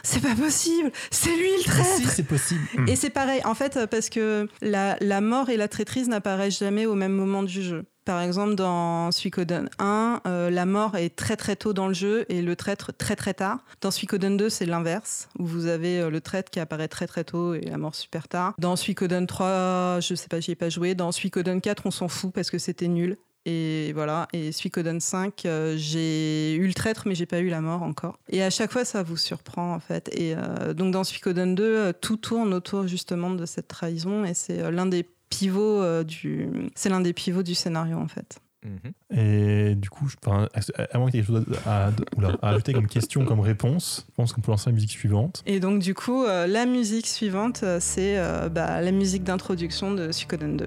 c'est pas possible, c'est lui le traître si, c'est possible. Et c'est pareil, en fait, parce que la, la mort et la traîtrise n'apparaissent jamais au même moment du jeu. Par exemple, dans Suikoden 1, euh, la mort est très très tôt dans le jeu et le traître très très tard. Dans Suikoden 2, c'est l'inverse, où vous avez euh, le traître qui apparaît très très tôt et la mort super tard. Dans Suikoden 3, je sais pas, j'y ai pas joué. Dans Suikoden 4, on s'en fout parce que c'était nul. Et voilà, et Suikoden 5, euh, j'ai eu le traître, mais j'ai pas eu la mort encore. Et à chaque fois, ça vous surprend en fait. Et euh, donc dans Suikoden 2, euh, tout tourne autour justement de cette trahison, et c'est l'un des pivots du, c'est l'un des pivots du scénario en fait. Mhm. Et du coup, je, enfin, à moins qu'il y ait quelque chose à, à- oula, à ajouter comme question, comme réponse, je pense qu'on peut lancer la musique suivante. Et donc du coup, euh, la musique suivante, c'est euh, bah, la musique d'introduction de Suikoden 2.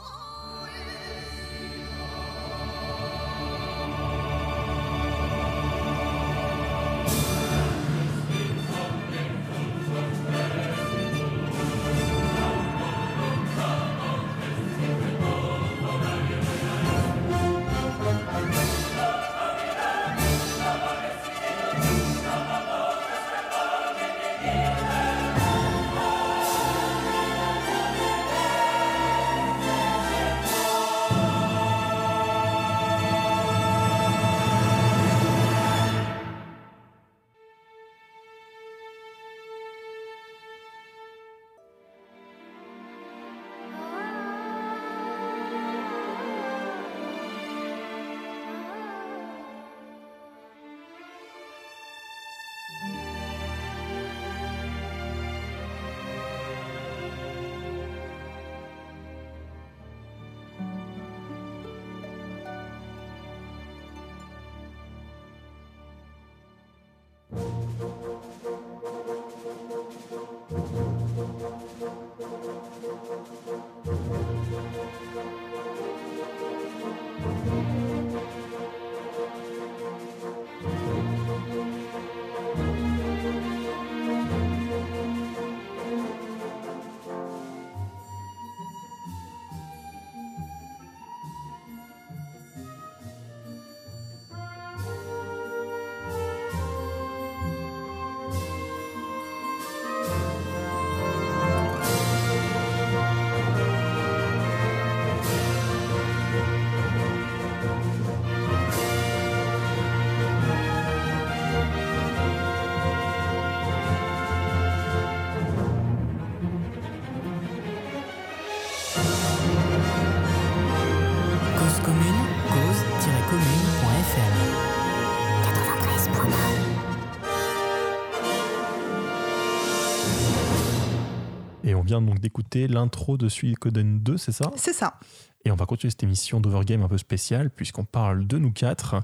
vient donc d'écouter l'intro de Suikoden 2, c'est ça? C'est ça. Et on va continuer cette émission d'Overgame un peu spéciale puisqu'on parle de nous quatre.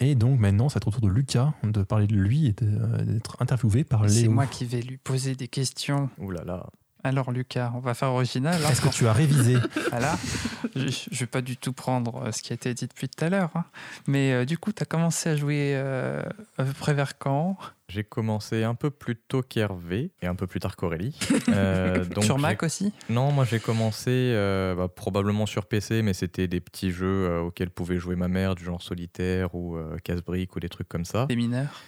Et donc maintenant, c'est au tour de Lucas de parler de lui et euh, d'être interviewé par C'est Léo. moi qui vais lui poser des questions. Ouh là là. Alors Lucas, on va faire original. hein. Est-ce que tu as révisé? Voilà. Je ne vais pas du tout prendre euh, ce qui a été dit depuis tout à l'heure. hein. Mais euh, du coup, tu as commencé à jouer euh, à peu près vers quand? J'ai commencé un peu plus tôt qu'Hervé et un peu plus tard qu'Aurélie. Euh, donc Sur Mac aussi? Non, moi j'ai commencé euh, bah, probablement sur PC, mais c'était des petits jeux euh, auxquels pouvait jouer ma mère, du genre solitaire ou euh, casse-brique ou des trucs comme ça. Des mineurs?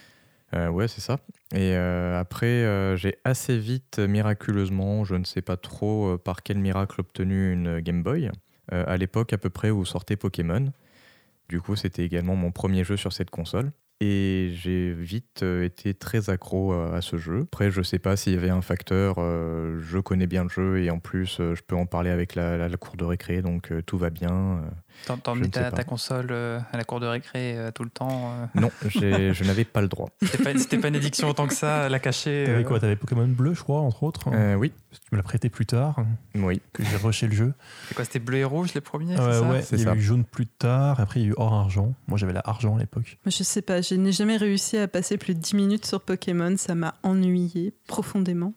Euh, ouais, c'est ça. Et euh, après, euh, j'ai assez vite, miraculeusement, je ne sais pas trop par quel miracle, obtenu une Game Boy. à l'époque à peu près où sortait Pokémon. Du coup, c'était également mon premier jeu sur cette console. Et j'ai vite été très accro à ce jeu. Après, je sais pas s'il y avait un facteur, je connais bien le jeu et en plus, je peux en parler avec la, la- la cour de récré, donc tout va bien. Euh. Sais ta, ta console euh, à la cour de récré euh, tout le temps euh. Non, je n'avais pas le droit. C'était pas, une addiction autant que ça, la cacher T'avais euh, quoi T'avais Pokémon bleu, je crois, entre autres. Euh, oui, Tu me l'as prêté plus tard, oui. que j'ai rushé le jeu. C'est quoi C'était bleu et rouge les premiers c'est Ouais, ça ouais, il y a eu jaune plus tard, après il y a eu or argent. Moi j'avais la argent à l'époque. Je sais pas, je n'ai jamais réussi à passer plus de 10 minutes sur Pokémon. Ça m'a ennuyé profondément.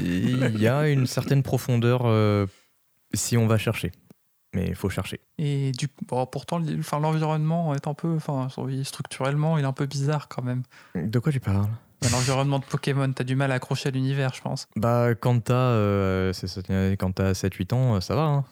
Il y a une certaine profondeur euh, si on va chercher. Mais il faut chercher. Et du coup, bon, pourtant, l'environnement est un peu, enfin, structurellement, il est un peu bizarre quand même. De quoi tu parles? L'environnement de Pokémon, t'as du mal à accrocher à l'univers, je pense. Bah, quand t'as euh, c'est ça, quand t'as 7-8 ans, euh, ça va. hein.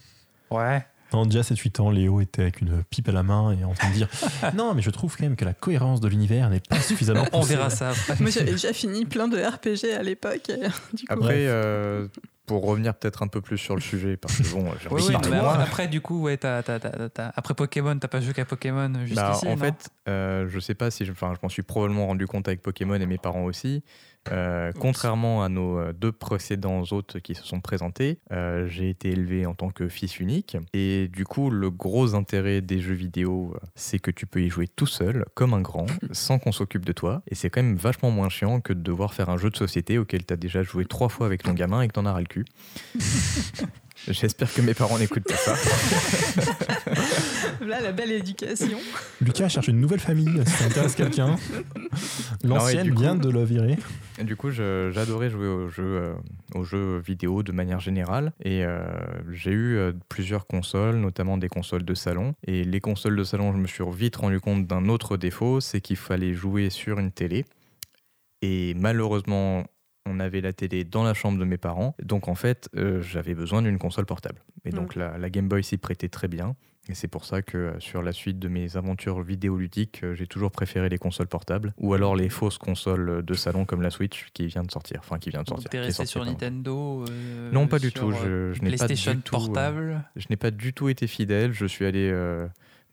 Ouais. Non, déjà 7-8 ans, Léo était avec une pipe à la main et en train de dire Non, mais je trouve quand même que la cohérence de l'univers n'est pas suffisamment On verra ça après. Moi, j'avais déjà fini plein de RPG à l'époque. coup, Après, euh, pour revenir peut-être un peu plus sur le sujet, parce que bon, j'ai Oui, parler moi. après, du coup, ouais, après Pokémon, t'as pas joué qu'à Pokémon jusqu'ici. Bah, en non? fait, euh, je sais pas si enfin, je m'en suis probablement rendu compte avec Pokémon et mes parents aussi. Euh, contrairement à nos euh, deux précédents hôtes qui se sont présentés, euh, j'ai été élevé en tant que fils unique. Et du coup, le gros intérêt des jeux vidéo, c'est que tu peux y jouer tout seul, comme un grand, sans qu'on s'occupe de toi. Et c'est quand même vachement moins chiant que de devoir faire un jeu de société auquel tu as déjà joué trois fois avec ton gamin et que t'en as ras le cul. J'espère que mes parents n'écoutent pas ça. là, la belle éducation. Lucas cherche une nouvelle famille, si ça intéresse quelqu'un. L'ancienne vient de le virer. Du coup, j'adorais jouer aux jeux, euh, aux jeux vidéo de manière générale. Et euh, j'ai eu euh, plusieurs consoles, notamment des consoles de salon. Et les consoles de salon, je me suis vite rendu compte d'un autre défaut, c'est qu'il fallait jouer sur une télé. Et malheureusement, on avait la télé dans la chambre de mes parents. Donc en fait, euh, j'avais besoin d'une console portable. Et donc la, la Game Boy s'y prêtait très bien. Et c'est pour ça que euh, sur la suite de mes aventures vidéoludiques, euh, j'ai toujours préféré les consoles portables ou alors les fausses consoles de salon comme la Switch qui vient de sortir. Enfin, qui vient de sortir. T'es resté sur. Nintendo euh, Non, pas du tout. Je, je n'ai pas PlayStation du tout, portable. je n'ai pas du tout été fidèle. Je suis allé euh,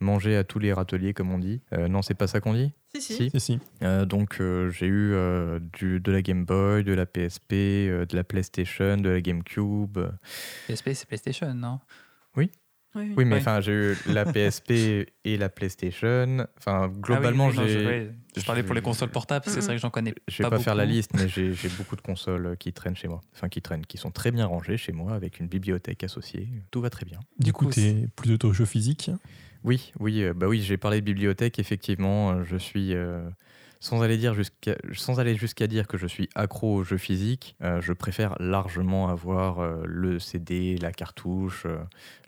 manger à tous les râteliers, comme on dit. Euh, non, c'est pas ça qu'on dit? Si, si. Si. Si, si. Euh, donc euh, j'ai eu euh, du, de la Game Boy, de la PSP, euh, de la PlayStation, de la GameCube. PSP, c'est PlayStation, non? Oui, Oui, mais Ouais. enfin j'ai eu la PSP et la PlayStation. Enfin globalement Ah oui, oui, non, j'ai. je, je parlais pour les consoles portables, parce que c'est vrai que j'en connais Je vais pas, pas, faire la liste, mais j'ai beaucoup de consoles qui traînent chez moi. Enfin, qui traînent, qui sont très bien rangées chez moi, avec une bibliothèque associée. Tout va très bien. Du, Du coup, t'es plutôt au jeu physique. Oui, oui, euh, bah oui, j'ai parlé de bibliothèque. Effectivement, euh, je suis euh, sans aller dire jusqu'à sans aller jusqu'à dire que je suis accro aux jeux physiques, euh, je préfère largement avoir euh, le CD, la cartouche, euh,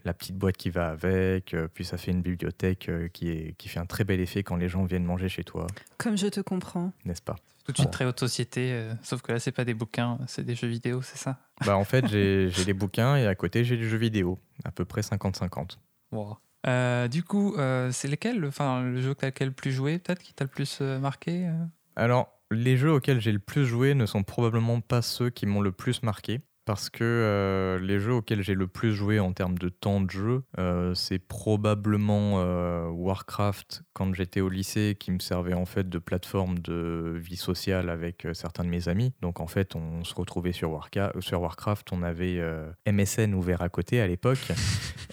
la petite boîte qui va avec. euh, puis ça fait une bibliothèque euh, qui est qui fait un très bel effet quand les gens viennent manger chez toi, Comme je te comprends. n'est-ce pas? Tout de suite très haute société, euh, sauf que là, c'est pas des bouquins, c'est des jeux vidéo, c'est ça? Bah en fait j'ai les bouquins et à côté j'ai les jeux vidéo, à peu près 50-50. Wow. Euh, du coup, euh, c'est lequel, le- enfin, le jeu que t'as lequel le plus joué, peut-être, qui t'a le plus euh, marqué Alors, les jeux auxquels j'ai le plus joué ne sont probablement pas ceux qui m'ont le plus marqué. Parce que euh, les jeux auxquels j'ai le plus joué en termes de temps de jeu, euh, c'est probablement euh, Warcraft quand j'étais au lycée, qui me servait en fait de plateforme de vie sociale avec certains de mes amis. Donc en fait, on se retrouvait sur, Warca- sur Warcraft, on avait MSN ouvert à côté à l'époque,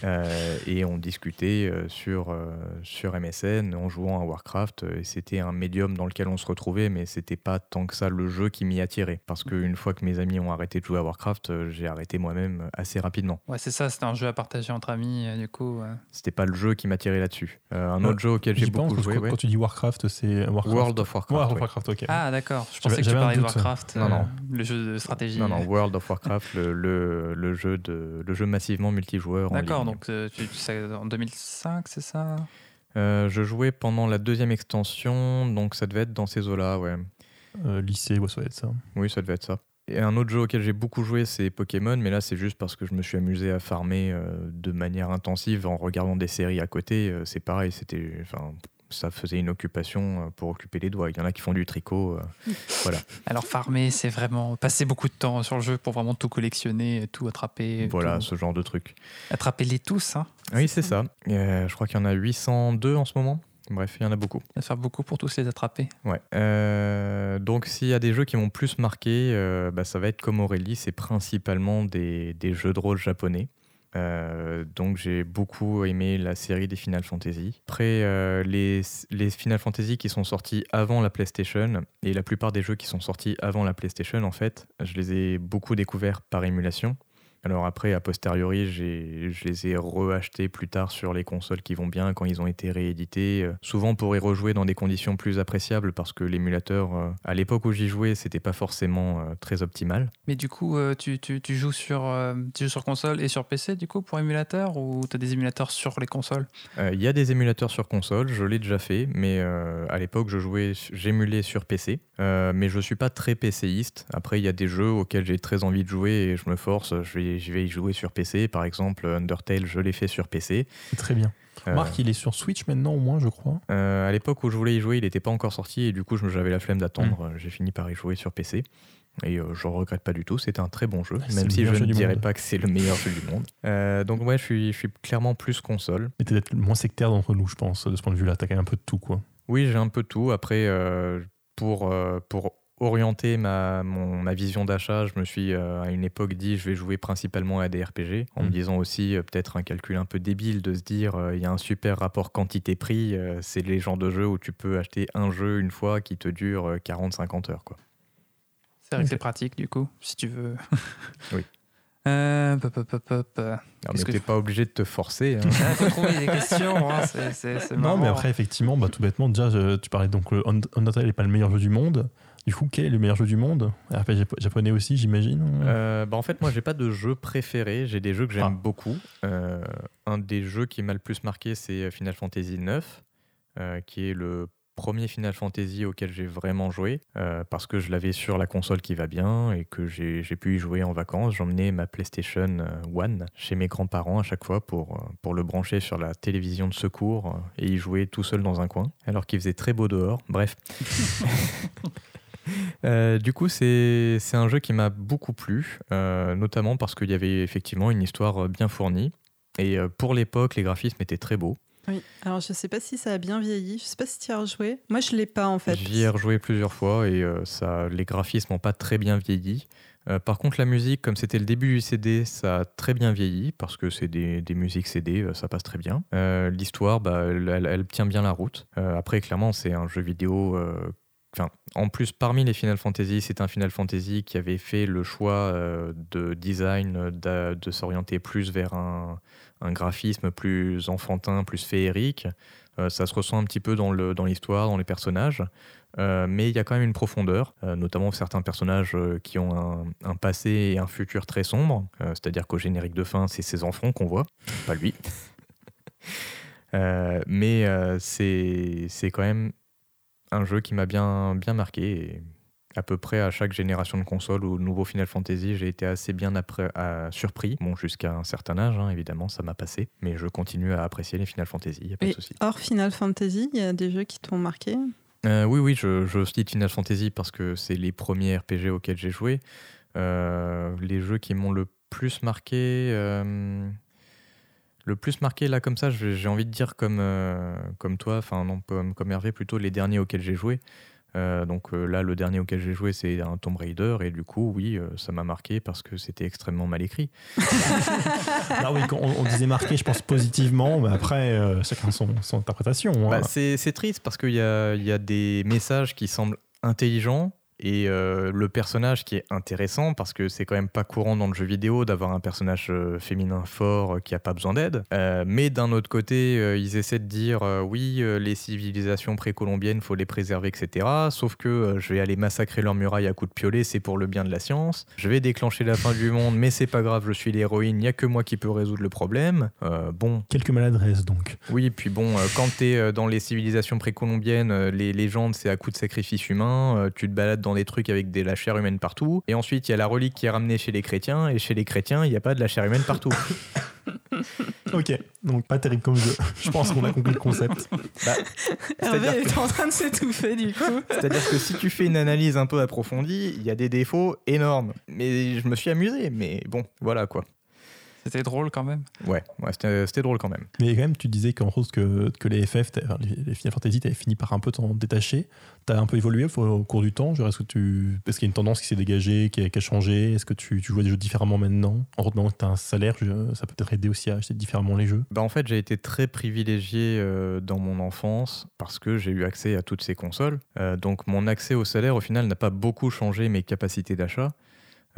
et on discutait sur, sur MSN en jouant à Warcraft. Et c'était un médium dans lequel on se retrouvait, mais c'était pas tant que ça le jeu qui m'y attirait. Parce qu'une fois que mes amis ont arrêté de jouer à Warcraft, euh, j'ai arrêté moi-même assez rapidement. Ouais, c'est ça, c'était un jeu à partager entre amis, euh, du coup. euh. C'était pas le jeu qui m'attirait là-dessus. Euh, un Euh, autre jeu auquel j'ai beaucoup parce que joué, quand, ouais. quand tu dis Warcraft, c'est Warcraft. World of Warcraft. World of ouais. Warcraft, ok. Ah, d'accord, je pensais que tu parlais de. Warcraft, Non, euh, non. le jeu de stratégie. Non, non, World of Warcraft, le, le, le jeu, de, le jeu massivement multijoueur. en D'accord, donc euh, tu, tu sais, en 2005, c'est ça? Euh, je jouais pendant la deuxième extension, donc ça devait être dans ces eaux-là, ouais. Euh, lycée, ouais, ça va être ça. Oui, ça devait être ça. Et un autre jeu auquel j'ai beaucoup joué, c'est Pokémon, mais là, c'est juste parce que je me suis amusé à farmer euh, de manière intensive en regardant des séries à côté. Euh, c'est pareil, c'était, enfin, ça faisait une occupation euh, pour occuper les doigts. Il y en a qui font du tricot. euh, Alors, farmer, c'est vraiment passer beaucoup de temps sur le jeu pour vraiment tout collectionner, tout attraper. voilà, tout- ce genre de truc. Attraper-les tous, hein. Oui, c'est ça. Euh, je crois qu'il y en a 802 en ce moment. Bref, il y en a beaucoup. Il va faire beaucoup pour tous les attraper. Ouais. Euh, donc, s'il y a des jeux qui m'ont plus marqué, euh, bah, ça va être comme Aurélie, c'est principalement des, des jeux de rôle japonais. Euh, donc, j'ai beaucoup aimé la série des Final Fantasy. Après, euh, les, les Final Fantasy qui sont sortis avant la PlayStation, et la plupart des jeux qui sont sortis avant la PlayStation, en fait, je les ai beaucoup découverts par émulation. Alors après, a posteriori, je les ai reachetés plus tard sur les consoles qui vont bien quand ils ont été réédités. euh, souvent pour y rejouer dans des conditions plus appréciables parce que l'émulateur, euh, à l'époque où j'y jouais, c'était pas forcément euh, très optimal. Mais du coup, tu, tu- tu joues sur, tu joues sur console et sur PC, du coup, pour émulateur Ou tu as des émulateurs sur les consoles? Il y a des émulateurs sur console, je l'ai déjà fait, mais à l'époque, je jouais, j'émulais sur PC. Mais je suis pas très PCiste. Après, il y a des jeux auxquels j'ai très envie de jouer et je me force, je vais, je vais y jouer sur PC. Par exemple, Undertale, je l'ai fait sur PC. Très bien. Euh, Marc, il est sur Switch maintenant, au moins, je crois. Euh, à l'époque où je voulais y jouer, il n'était pas encore sorti et du coup, j'avais la flemme d'attendre. Euh, J'ai fini par y jouer sur PC. Et euh, je ne regrette pas du tout, c'était un très bon jeu, même si je ne dirais monde. pas que c'est le meilleur jeu du monde. Euh, donc ouais, je suis, je suis clairement plus console. Mais t'es peut-être le moins sectaire d'entre nous, je pense, de ce point de vue-là. T'as quand même un peu de tout, quoi. Oui, j'ai un peu tout. Après, euh, pour, pour orienter ma, mon- ma vision d'achat, je me suis euh, à une époque dit je vais jouer principalement à des RPG, en Mm. me disant aussi euh, peut-être un calcul un peu débile de se dire euh, il y a un super rapport quantité-prix, euh, c'est les genres de jeux où tu peux acheter un jeu une fois qui te dure euh, 40-50 heures. Quoi. C'est vrai que c'est pratique, du coup, si tu veux. Oui. Euh, pop, pop, pop, pop. Alors, Est-ce mais que- t'es pas obligé de te forcer. hein. Il faut trouver des questions. hein, c'est- c'est- c'est Non, mais après, effectivement, bah, tout bêtement, déjà, tu parlais donc le Und- Undertale n'est pas le meilleur jeu du monde. Du coup, quel est le meilleur jeu du monde? RPG jap- japonais aussi, j'imagine Euh, bah en fait, moi, j'ai pas de jeu préféré. J'ai des jeux que j'aime Ah. beaucoup. Euh, un des jeux qui m'a le plus marqué, c'est Final Fantasy IX, euh, qui est le premier Final Fantasy auquel j'ai vraiment joué, euh, parce que je l'avais sur la console qui va bien et que j'ai pu y jouer en vacances. J'emmenais ma PlayStation euh, One chez mes grands-parents à chaque fois pour, euh, pour le brancher sur la télévision de secours euh, et y jouer tout seul dans un coin, alors qu'il faisait très beau dehors. Bref. Euh, du coup, c'est un jeu qui m'a beaucoup plu, euh, notamment parce qu'il y avait effectivement une histoire euh, bien fournie. Et pour l'époque, les graphismes étaient très beaux. Oui. Alors, je sais pas si ça a bien vieilli. Je sais pas si tu y as rejoué. Moi, je l'ai pas, en fait. J'y ai rejoué plusieurs fois et euh, ça, les graphismes n'ont pas très bien vieilli. Euh, par contre, la musique, comme c'était le début du CD, ça a très bien vieilli parce que c'est des, des musiques CD, ça passe très bien. Euh, L'histoire, bah, elle, elle- elle tient bien la route. Après, clairement, c'est un jeu vidéo. En plus, parmi les Final Fantasy, c'est un Final Fantasy qui avait fait le choix euh, de design, euh, de, s'orienter plus vers un, un graphisme plus enfantin, plus féerique. Euh, ça se ressent un petit peu dans le- dans l'histoire, dans les personnages. Mais il y a quand même une profondeur, notamment certains personnages qui ont un, un passé et un futur très sombre. C'est-à-dire qu'au générique de fin, c'est ses enfants qu'on voit, pas lui. Mais c'est quand même un jeu qui m'a bien, bien marqué. Et à peu près à chaque génération de console ou nouveau Final Fantasy, j'ai été assez bien après, à- surpris. Bon, jusqu'à un certain âge, hein, évidemment, ça m'a passé. Mais je continue à apprécier les Final Fantasy, il n'y a pas de Et souci. hors Final Fantasy, il y a des jeux qui t'ont marqué? Euh, oui, oui, je, je cite Final Fantasy parce que c'est les premiers RPG auxquels j'ai joué. Euh, les jeux qui m'ont le plus marqué, euh, le plus marqué là comme ça, j'ai envie de dire comme, euh, comme toi, enfin non, comme, comme Hervé plutôt, les derniers auxquels j'ai joué. Euh, donc euh, là, le dernier auquel j'ai joué, c'est un Tomb Raider et du coup, oui, euh, ça m'a marqué parce que c'était extrêmement mal écrit. Ah oui, on, on disait marqué, je pense positivement, mais après, euh, chacun son, son interprétation. hein. Bah, c'est c'est triste parce qu'il y a, il y a des messages qui semblent intelligents et euh, le personnage qui est intéressant parce que c'est quand même pas courant dans le jeu vidéo d'avoir un personnage euh, féminin fort euh, qui a pas besoin d'aide. Euh, mais d'un autre côté, euh, ils essaient de dire oui, les civilisations précolombiennes, faut les préserver, etc. Sauf que je vais aller massacrer leurs murailles à coups de piolet, c'est pour le bien de la science. Je vais déclencher la fin du monde, mais c'est pas grave, je suis l'héroïne, il y a que moi qui peux résoudre le problème. Bon, Quelques maladresses, donc. oui, puis bon, quand tu es dans les civilisations précolombiennes, les légendes, c'est à coup de sacrifice humain. tu te balades dans des trucs avec de la chair humaine partout. Et ensuite, il y a la relique qui est ramenée chez les chrétiens. Et chez les chrétiens, il n'y a pas de la chair humaine partout. Ok, donc pas terrible comme jeu. Je pense qu'on a compris le concept. Bah, Hervé est en train de s'étouffer du coup. C'est-à-dire que si tu fais une analyse un peu approfondie, il y a des défauts énormes. Mais je me suis amusé. Mais bon, voilà quoi. C'était drôle quand même. Ouais, ouais c'était drôle quand même. Mais quand même, tu disais qu'en gros, que, que les FF, les, les Final Fantasy, t'avais fini par un peu t'en détacher. T'as un peu évolué au, au cours du temps. Est-ce que tu... Est-ce qu'il y a une tendance qui s'est dégagée, qui a, qui a changé Est-ce que tu, tu joues à des jeux différemment maintenant? En retenant que t'as un salaire, je- ça peut peut-être aider aussi à acheter différemment les jeux. Bah en fait, j'ai été très privilégié euh, dans mon enfance parce que j'ai eu accès à toutes ces consoles. Euh, donc mon accès au salaire, au final, n'a pas beaucoup changé mes capacités d'achat.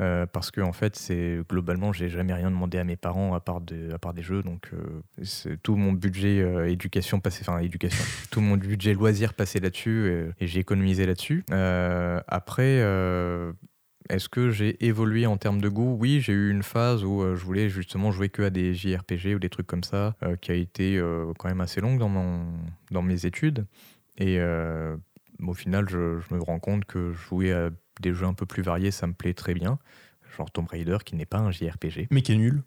Euh, parce que en fait, c'est globalement, j'ai jamais rien demandé à mes parents à part, des jeux. Donc euh, tout mon budget euh, éducation passé, enfin éducation, tout mon budget loisir passé là-dessus et, j'ai économisé là-dessus. Euh, après. est-ce que j'ai évolué en termes de goût? Oui, j'ai eu une phase où je voulais justement jouer que à des JRPG ou des trucs comme ça, qui a été quand même assez longue dans, mon, dans mes études. Et au final, je, je me rends compte que jouer à des jeux un peu plus variés, ça me plaît très bien. Genre Tomb Raider, qui n'est pas un JRPG. Mais qui est nul.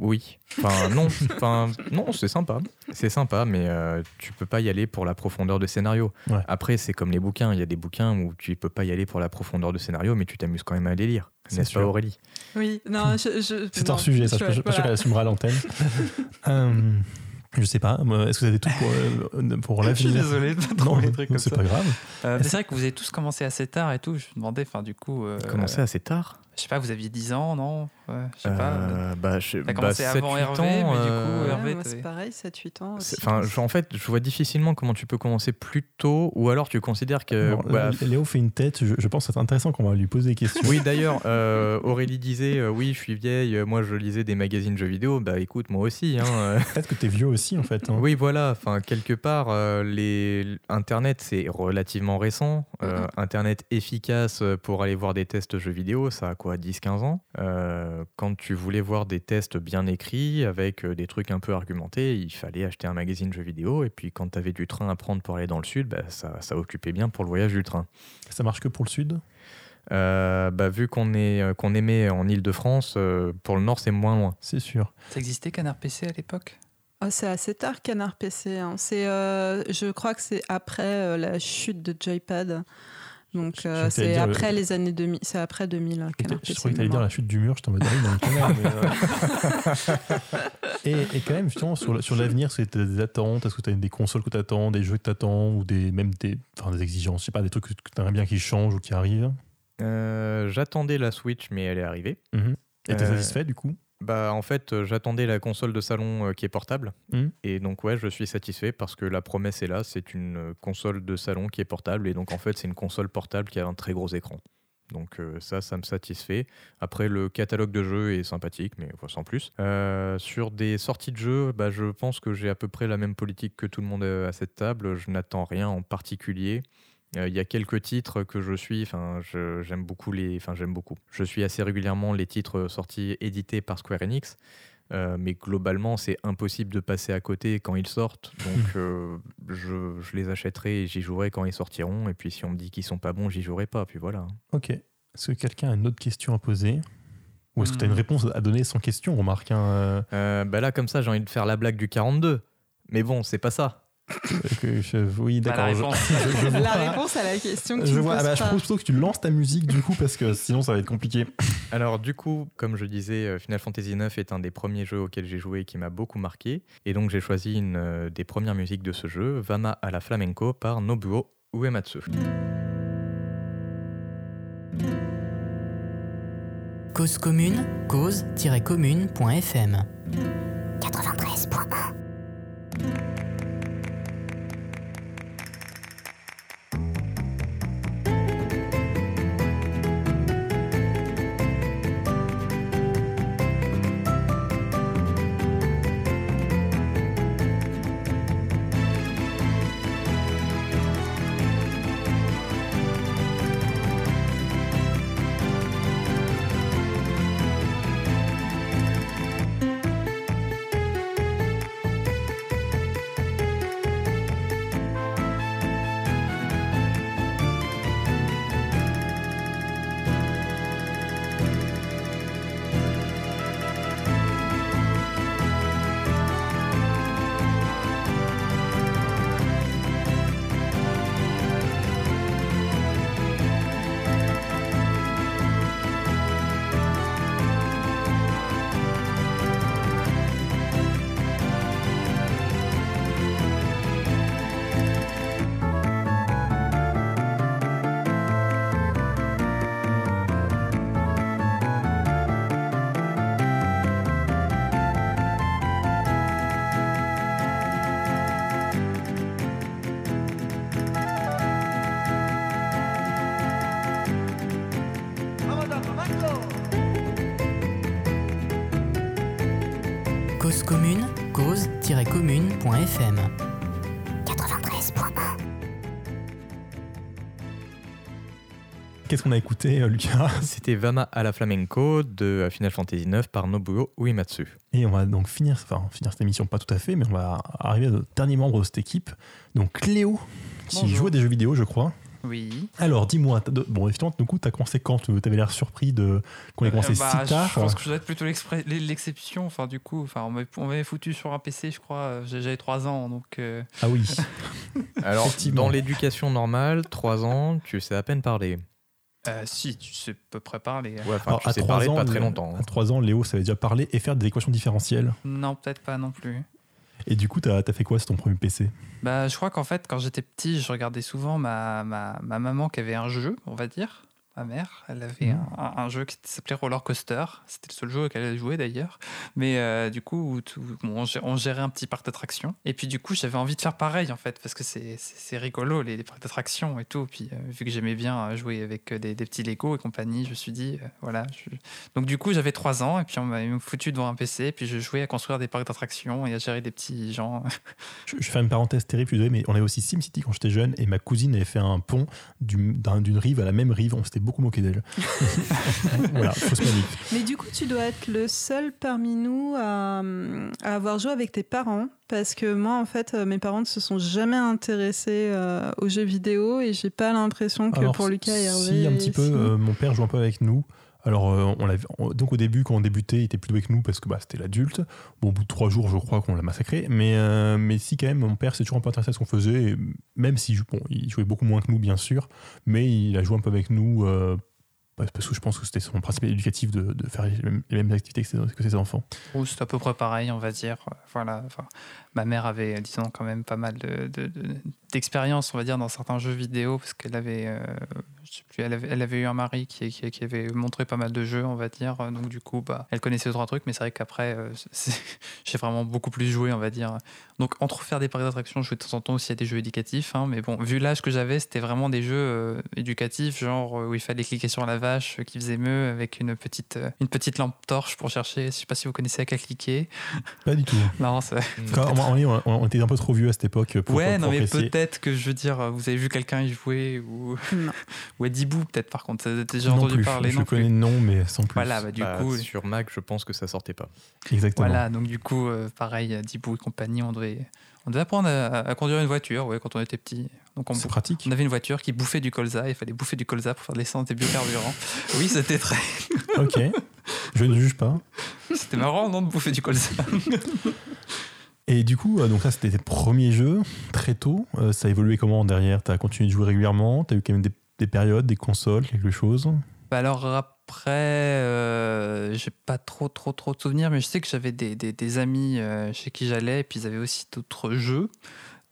Oui. Enfin, non, enfin, non c'est sympa. C'est sympa, mais euh, tu peux pas y aller pour la profondeur de scénario. Ouais. Après, c'est comme les bouquins. Il y a des bouquins où tu peux pas y aller pour la profondeur de scénario, mais tu t'amuses quand même à les lire. C'est N'est-ce pas. Aurélie? Oui, non, je. je- C'est hors sujet, ça. Je suis pas sûr qu'elle assumera l'antenne. Euh, je sais pas. moi, Est-ce que vous avez trucs pour, euh, pour Je suis désolé de pas Non, trouver des trucs comme c'est ça. pas grave. Euh, c'est vrai que vous avez tous commencé assez tard et tout. Je me demandais, enfin, du coup. euh, Commencé assez tard. Je sais pas, vous aviez 10 ans, non? Ouais, Je sais pas. Euh, bah, je, T'as bah, commencé 7, avant 8 Hervé, ans, mais du coup, euh, Ouais, Hervé, c'est pareil, 7-8 ans. aussi. c'est- Enfin, je- en fait, je vois difficilement comment tu peux commencer plus tôt, ou alors tu considères que. Bon, bah, Léo fait une tête. Je, je pense que c'est intéressant qu'on va lui poser des questions. Oui, d'ailleurs, euh, Aurélie disait euh, Oui, je suis vieille, moi je lisais des magazines jeux vidéo. Bah écoute, moi aussi. hein. Peut-être que t'es vieux aussi, en fait. hein. oui, voilà. Enfin, quelque part, euh, les... Internet, c'est relativement récent. Euh, Mhm. Internet efficace pour aller voir des tests jeux vidéo, ça a quoi, 10-15 ans Euh, Quand tu voulais voir des tests bien écrits, avec euh, des trucs un peu argumentés, il fallait acheter un magazine jeux vidéo. Et puis quand tu avais du train à prendre pour aller dans le sud, bah, ça, ça occupait bien pour le voyage du train. Ça marche que pour le sud? Euh, bah, vu qu'on est qu'on émet en Ile-de-France, euh, pour le nord c'est moins loin. C'est sûr. Ça existait Canard PC à l'époque? Ah, c'est assez tard, Canard PC. hein. C'est, euh, je crois que c'est après euh, la chute de Joypad. Donc, euh, c'est après les années 2000. C'est après 2000, hein, Je croyais que t'allais dire la chute du mur, je t'en mode ah oui, dans le canard, mais, euh. et, et quand même, justement, sur, l'avenir, est-ce que tu as des attentes Est-ce que tu as des consoles que tu attends, des jeux que tu attends, ou des, même des, enfin, des exigences Je sais pas, des trucs que tu aimerais bien qui changent ou qui arrivent? Euh, J'attendais la Switch, mais elle est arrivée. Mhm. Et t'es Euh, satisfait du coup? Bah, en fait, euh, j'attendais la console de salon euh, qui est portable. Mhm. Et donc, ouais, je suis satisfait parce que la promesse est là. C'est une euh, console de salon qui est portable. Et donc, en fait, c'est une console portable qui a un très gros écran. Donc euh, ça, ça me satisfait. Après, le catalogue de jeux est sympathique, mais enfin, sans plus. Euh, sur des sorties de jeux, bah, je pense que j'ai à peu près la même politique que tout le monde à cette table. Je n'attends rien en particulier. Euh, Il y a quelques titres que je suis, enfin, j'aime beaucoup les, enfin, j'aime beaucoup. Je suis assez régulièrement les titres sortis édités par Square Enix, euh, mais globalement, c'est impossible de passer à côté quand ils sortent. Donc, euh, je, je les achèterai et j'y jouerai quand ils sortiront. Et puis, si on me dit qu'ils sont pas bons, j'y jouerai pas. Puis voilà. Ok. Est-ce que quelqu'un a une autre question à poser? Ou est-ce que tu as une Hmm. réponse à donner sans question Remarque, hein, Euh, bah là, comme ça, j'ai envie de faire la blague du 42. Mais bon, c'est pas ça. Que je- oui, Bah, d'accord. la je- réponse. je- je La à la question que tu Je me vois, ah poses bah, je pas. propose plutôt que tu lances ta musique du coup parce que sinon ça va être compliqué. Alors du coup, comme je disais, euh, Final Fantasy IX est un des premiers jeux auxquels j'ai joué et qui m'a beaucoup marqué. Et donc j'ai choisi une euh, des premières musiques de ce jeu, Vama à la flamenco par Nobuo Uematsu. Cause commune, cause-commune.fm 93.1 qu'on a écouté, euh, Lucas C'était Vama à la flamenco de euh, Final Fantasy IX par Nobuo Uematsu. Et on va donc finir, enfin finir cette émission, pas tout à fait, mais on va arriver au dernier membre de cette équipe, donc Cléo, qui Bonjour. joue à des jeux vidéo, je crois. Oui. Alors, dis-moi, bon, effectivement, du coup, t'as commencé quand? Tu avais l'air surpris de qu'on ait commencé Euh, bah, si tard? Je pense que je dois être plutôt l'exception. Enfin, du coup, enfin, on m'avait- foutu sur un PC, je crois. J'avais 3 ans, donc. euh, Ah oui. Alors, dans l'éducation normale, 3 ans, tu sais à peine parler. Euh, si, tu sais à peu près parler. Ouais, enfin, Alors, tu à sais 3 parler ans, pas très Léo- longtemps. hein. À 3 ans, Léo savait déjà parler et faire des équations différentielles. Non, peut-être pas non plus. Et du coup, t'as as fait quoi sur ton premier PC Bah, je crois qu'en fait, quand j'étais petit, je regardais souvent ma, ma, ma maman qui avait un jeu, on va dire. Ma mère, elle avait Mhm. un, un jeu qui s'appelait Roller Coaster. C'était le seul jeu auquel elle jouait d'ailleurs. Mais euh, du coup, tout- bon, on, gé- on gérait un petit parc d'attractions. Et puis du coup, j'avais envie de faire pareil en fait, parce que c'est- rigolo les, les parcs d'attractions et tout. Puis euh, vu que j'aimais bien euh, jouer avec des, des petits Lego et compagnie, je me suis dit, euh, voilà. je- Donc du coup, j'avais 3 ans et puis on m'avait foutu devant un PC. Et puis je jouais à construire des parcs d'attractions et à gérer des petits gens. je, je fais une parenthèse terrible, je suis désolé, mais on avait aussi SimCity quand j'étais jeune et ma cousine avait fait un pont du- d'un- d'une rive à la même rive. On s'était beaucoup moqué d'elle. voilà, fausse manip. Mais du coup, tu dois être le seul parmi nous à, à avoir joué avec tes parents. Parce que moi, en fait, euh, mes parents ne se sont jamais intéressés euh, aux jeux vidéo et j'ai pas l'impression que Alors, pour Lucas et Hervé. Si, un petit peu. si. euh, mon père joue un peu avec nous. Alors, euh, on on- donc au début, quand on débutait, il était plus avec nous parce que bah, c'était l'adulte. Au bout de trois jours, je crois qu'on l'a massacré. Mais, euh, mais si, quand même, mon père s'est toujours un peu intéressé à ce qu'on faisait. même si bon, il jouait beaucoup moins que nous, bien sûr. Mais il a joué un peu avec nous. euh, Parce que je pense que c'était son principe éducatif de, faire les mêmes, activités que ses, que enfants. C'est à peu près pareil, on va dire. Voilà. Ma mère avait, disons, quand même pas mal de- de- de- d'expérience, on va dire, dans certains jeux vidéo, parce qu'elle avait, euh, je sais plus, elle avait, elle avait eu un mari qui, qui, qui avait montré pas mal de jeux, on va dire. Donc du coup, bah, elle connaissait trois trucs, mais c'est vrai qu'après, euh, j'ai vraiment beaucoup plus joué, on va dire. Donc entre faire des parcs d'attractions, je jouais de temps en temps aussi à des jeux éducatifs. hein, mais bon, vu l'âge que j'avais, c'était vraiment des jeux euh, éducatifs, genre où il fallait cliquer sur la vache qui faisait meuh avec une petite, une petite lampe torche pour chercher. Je sais pas si vous connaissez à quoi cliquer. Pas du tout. Non, c'est- On, on- on était un peu trop vieux à cette époque pour, ouais, pour non, mais peut-être que je veux dire, vous avez vu quelqu'un y jouer ou, ou à Dibou, peut-être par contre. Vous avez déjà non entendu plus. parler je non connais le nom, mais sans plus. Voilà, bah, du Bah, coup, sur Mac, je pense que ça sortait pas. Exactement. voilà, donc du coup, euh, pareil, Dibou et compagnie, on devait, on devait apprendre à, à conduire une voiture, ouais, quand on était petit. Donc on, C'est pratique. on avait une voiture qui bouffait du colza, il fallait bouffer du colza pour faire de l'essence des biocarburants. oui, c'était très, ok. Je ne juge pas. c'était marrant, non, de bouffer du colza. Et du coup, euh, donc ça, c'était tes premiers jeux très tôt. Euh, ça a évolué comment derrière? Tu as continué de jouer régulièrement? Tu as eu quand même des, des périodes, des consoles, quelque chose? Bah alors après, euh, j'ai pas trop trop trop de souvenirs, mais je sais que j'avais des, des- des amis euh, chez qui j'allais, et puis ils avaient aussi d'autres jeux.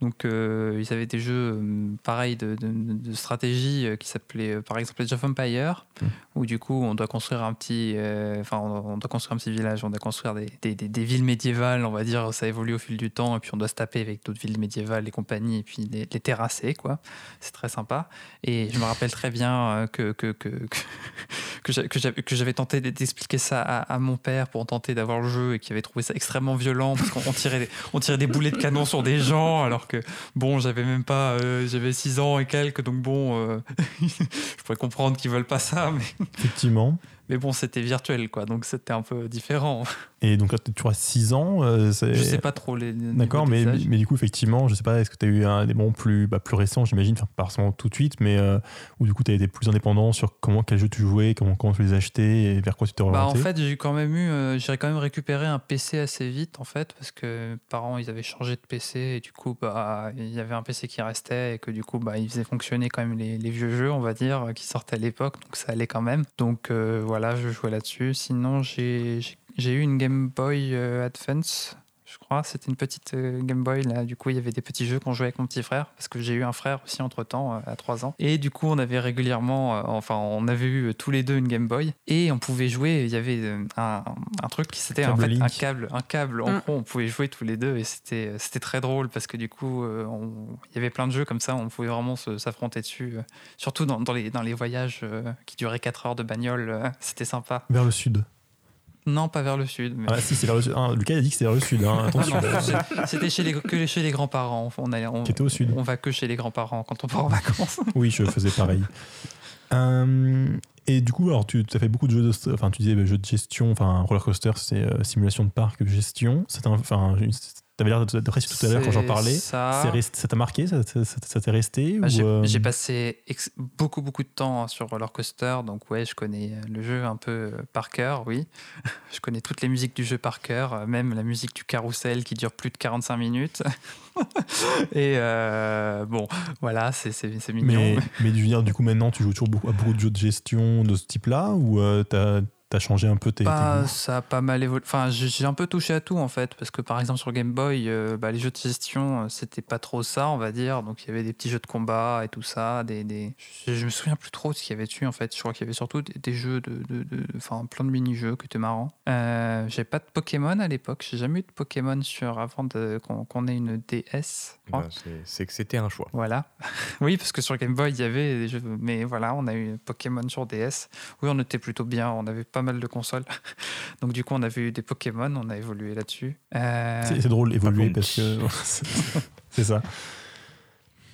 Donc euh, ils avaient des jeux euh, pareils de, de- de stratégie euh, qui s'appelaient par exemple Age of Empire, Mm. où du coup on doit construire un petit, enfin on, on doit construire un petit village, on doit construire des, des- des- des villes médiévales, on va dire, ça évolue au fil du temps, et puis on doit se taper avec d'autres villes médiévales et compagnie, et puis les, les terrasser quoi. C'est très sympa. Et je me rappelle très bien que, que, que, que, que j'a- que j'avais tenté d'expliquer ça à, à mon père pour tenter d'avoir le jeu et qui avait trouvé ça extrêmement violent parce qu'on on tirait, on tirait des boulets de canon sur des gens alors que bon j'avais même pas euh, j'avais 6 ans et quelques donc bon euh, je pourrais comprendre qu'ils veulent pas ça mais, Effectivement. mais bon c'était virtuel quoi donc c'était un peu différent Et donc là, tu as 6 ans. euh, c'est- je sais pas trop les D'accord, mais, âges. mais du coup, effectivement, je sais pas, est-ce que tu as eu un, des moments plus, bah, plus récents, j'imagine, enfin, pas forcément tout de suite, mais euh, où du coup, tu as été plus indépendant sur comment, quel jeu tu jouais, comment, comment tu les achetais et vers quoi tu t'es Bah, en orienté? fait, j'ai quand même eu, euh, j'ai quand même récupéré un PC assez vite en fait, parce que mes parents ils avaient changé de PC et du coup bah il y avait un PC qui restait et que du coup bah il faisait fonctionner quand même les, les vieux jeux on va dire qui sortaient à l'époque, donc ça allait quand même. Donc euh, voilà, je jouais là-dessus. Sinon j'ai j'ai- eu une Game Boy euh, Advance. Je crois, c'était une petite euh, Game Boy là. Du coup, il y avait des petits jeux qu'on jouait avec mon petit frère parce que j'ai eu un frère aussi entre temps à 3 ans. Et du coup, on avait régulièrement, euh, enfin, on avait eu euh, tous les deux une Game Boy et on pouvait jouer. Il y avait euh, un, un truc qui c'était en un câble, un câble en Mm. gros. On pouvait jouer tous les deux et c'était euh, c'était très drôle parce que du coup, euh, on- il y avait plein de jeux comme ça. On pouvait vraiment se- s'affronter dessus, euh, surtout dans, dans les dans les voyages euh, qui duraient 4 heures de bagnole. euh, c'était sympa. Vers le sud. Non, pas vers le sud. mais- Ah, si, c'est vers le sud. Ah, Lucas a dit que c'était vers le sud. hein, Attention. c'est- C'était chez les, que chez les grands-parents. On, allait- on, Qui était au sud. on va que chez les grands-parents quand on part en vacances. Oui, je faisais pareil. Euh, et du coup, alors tu as fait beaucoup de jeux de, enfin tu disais bah, jeux de gestion, enfin roller coaster, c'est euh, simulation de parc, gestion. Ça t'a- Enfin, t'avais l'air d'apprécier tout à l'heure quand j'en parlais. Ça. T'a marqué Ça t'est resté Bah, J'ai euh, j'ai passé beaucoup beaucoup de temps sur roller coaster, donc ouais, je connais le jeu un peu euh, par cœur, oui. Je connais toutes les musiques du jeu par cœur, euh, même la musique du carrousel qui dure plus de 45 minutes. Et euh, bon, voilà, c'est mignon. Mais, mais du coup, maintenant, tu joues toujours beaucoup, à beaucoup de jeux de gestion de ce type-là ou euh, t'as as changé un peu tes, Bah, ça a pas mal évolué. Enfin, j'ai un peu touché à tout en fait, parce que par exemple sur Game Boy, euh, bah, les jeux de gestion, euh, c'était pas trop ça, on va dire. Donc il y avait des petits jeux de combat et tout ça. Des, des... Je, je me souviens plus trop de ce qu'il y avait dessus en fait. Je crois qu'il y avait surtout des, des jeux de, de, de- enfin plein de mini-jeux qui étaient marrants. Euh, J'avais pas de Pokémon à l'époque. J'ai jamais eu de Pokémon sur avant de- qu'on qu'on ait une DS. crois. Bah, c'est- c'est que c'était un choix. Voilà. oui, parce que sur Game Boy, il y avait des jeux. Mais voilà, on a eu Pokémon sur DS. Oui, on était plutôt bien. On avait pas mal de consoles. Donc, du coup, on avait eu des Pokémon. On a évolué là-dessus. Euh, C'est drôle, évoluer bon. parce que c'est ça.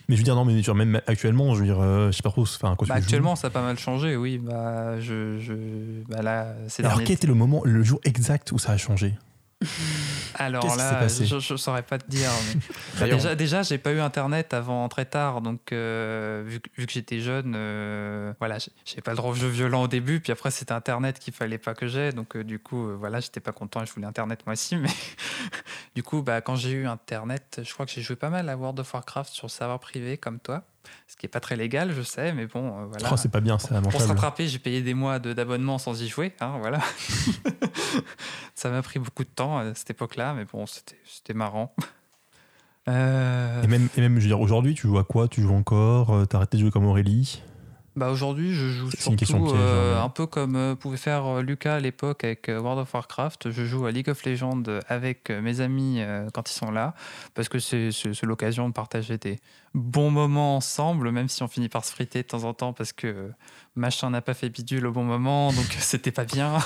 Mais je veux dire, non, mais même actuellement, je veux dire, euh, je sais pas trop, enfin, bah, actuellement, ça a pas mal changé. Oui, bah, je, je, bah là, Alors, quel était le moment, le jour exact où ça a changé? Alors là, je, je saurais pas te dire. mais- Bah, déjà, déjà, j'ai pas eu internet avant très tard, donc euh, vu, que- vu que j'étais jeune, euh, voilà, j'ai- pas le droit aux jeux violents au début, puis après c'était internet qu'il fallait pas que j'ai, donc euh, du coup, euh, voilà, j'étais pas content et je voulais internet moi aussi, mais du coup, bah quand j'ai eu internet, je crois que j'ai joué pas mal à World of Warcraft sur serveur privé comme toi. Ce qui est pas très légal, je sais, mais bon, euh, voilà. Oh, c'est pas bien, c'est Pour se rattraper, j'ai payé des mois de- d'abonnement sans y jouer. hein, voilà. ça m'a pris beaucoup de temps à cette époque-là, mais bon, c'était marrant. Euh, Et même, et même, je veux dire, aujourd'hui, tu joues à quoi? Tu joues encore? Euh, T'as arrêté de jouer comme Aurélie? Bah aujourd'hui, je joue C'est une question surtout piège, euh, hein. un peu comme euh, pouvait faire euh, Lucas à l'époque avec euh, World of Warcraft. Je joue à League of Legends avec euh, mes amis euh, quand ils sont là, parce que c'est l'occasion de partager des bons moments ensemble, même si on finit par se friter de temps en temps parce que machin n'a pas fait bidule au bon moment, donc c'était pas bien.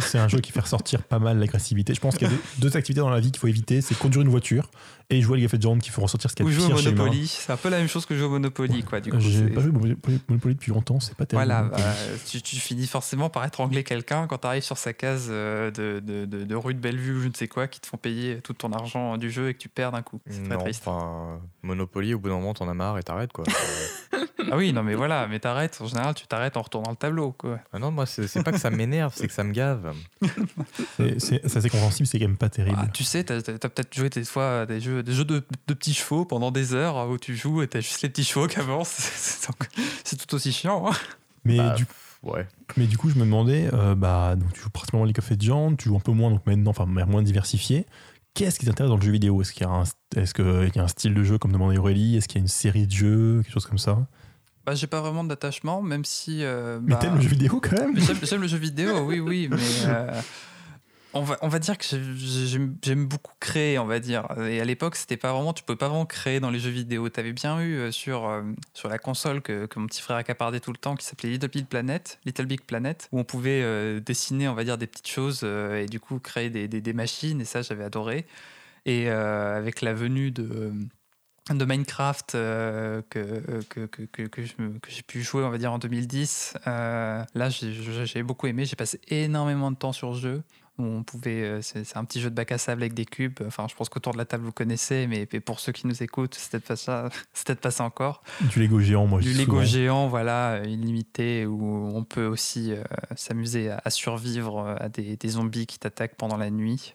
C'est- un jeu qui fait ressortir pas mal l'agressivité. Je pense qu'il y a deux, deux activités dans la vie qu'il faut éviter c'est conduire une voiture et jouer à League of Legends qui font ressortir ce qu'il y a de jouer au pire chez l'humain. Monopoly. C'est un peu la même chose que jouer au Monopoly, quoi. Du coup, J'ai pas joué au Monopoly depuis longtemps, c'est pas terrible. Voilà, bah, tu, tu finis forcément par étrangler quelqu'un quand tu arrives sur sa case euh, de, de, de- de rue de Bellevue ou je ne sais quoi, qui te font payer tout ton argent du jeu et que tu perds d'un coup. C'est très Non, triste. enfin, Monopoly, au bout d'un moment, t'en as marre et t'arrêtes, quoi. Ah oui, non mais voilà, mais t'arrêtes, en général tu t'arrêtes en retournant le tableau. Quoi. ah non, moi, c'est pas que ça m'énerve, c'est que ça me gave. C'est- assez compréhensible, c'est quand même pas terrible. Ah, tu sais, t'as as, peut-être joué des fois des jeux, des jeux de, de petits chevaux pendant des heures où tu joues et t'as juste les petits chevaux qui avancent. C'est tout aussi chiant. hein. mais, Bah, du, Ouais. mais du coup, je me demandais, euh, bah, donc, tu joues principalement à League of Legends, tu joues un peu moins, donc maintenant, enfin, mais moins diversifié. Qu'est-ce qui t'intéresse dans le jeu vidéo? Est-ce qu'il y, a un- qu'il y a un style de jeu, comme demandait Aurélie? Est-ce qu'il y a une série de jeux, quelque chose comme ça? Bah, j'ai pas vraiment d'attachement, même si. euh, Mais bah, t'aimes le jeu vidéo quand même? j'aime le jeu vidéo, oui, oui, mais euh, on, va, on va dire que j'ai- j'aime beaucoup créer, on va dire. Et à l'époque, c'était pas vraiment, tu pouvais pas vraiment créer dans les jeux vidéo. Tu avais bien eu euh, sur, euh, sur la console que, que mon petit frère accapardait tout le temps, qui s'appelait Little Big Planet, Little Big Planet, où on pouvait euh, dessiner, on va dire, des petites choses et du coup créer des, des, des machines. Et ça, j'avais adoré. Et avec la venue de de Minecraft que, que, que, que, j'ai pu jouer, on va dire, en 2010. Euh, là, j'ai beaucoup aimé. J'ai passé énormément de temps sur ce jeu. Où on pouvait, euh, c'est un petit jeu de bac à sable avec des cubes. Enfin, je pense qu'autour de la table vous connaissez, mais, pour ceux qui nous écoutent, c'est peut-être pas ça, c'est peut-être pas ça encore. Du Lego géant, moi, Du Lego souvent. géant, voilà, illimité, où on peut aussi euh, s'amuser à, à survivre euh, à des, des zombies qui t'attaquent pendant la nuit.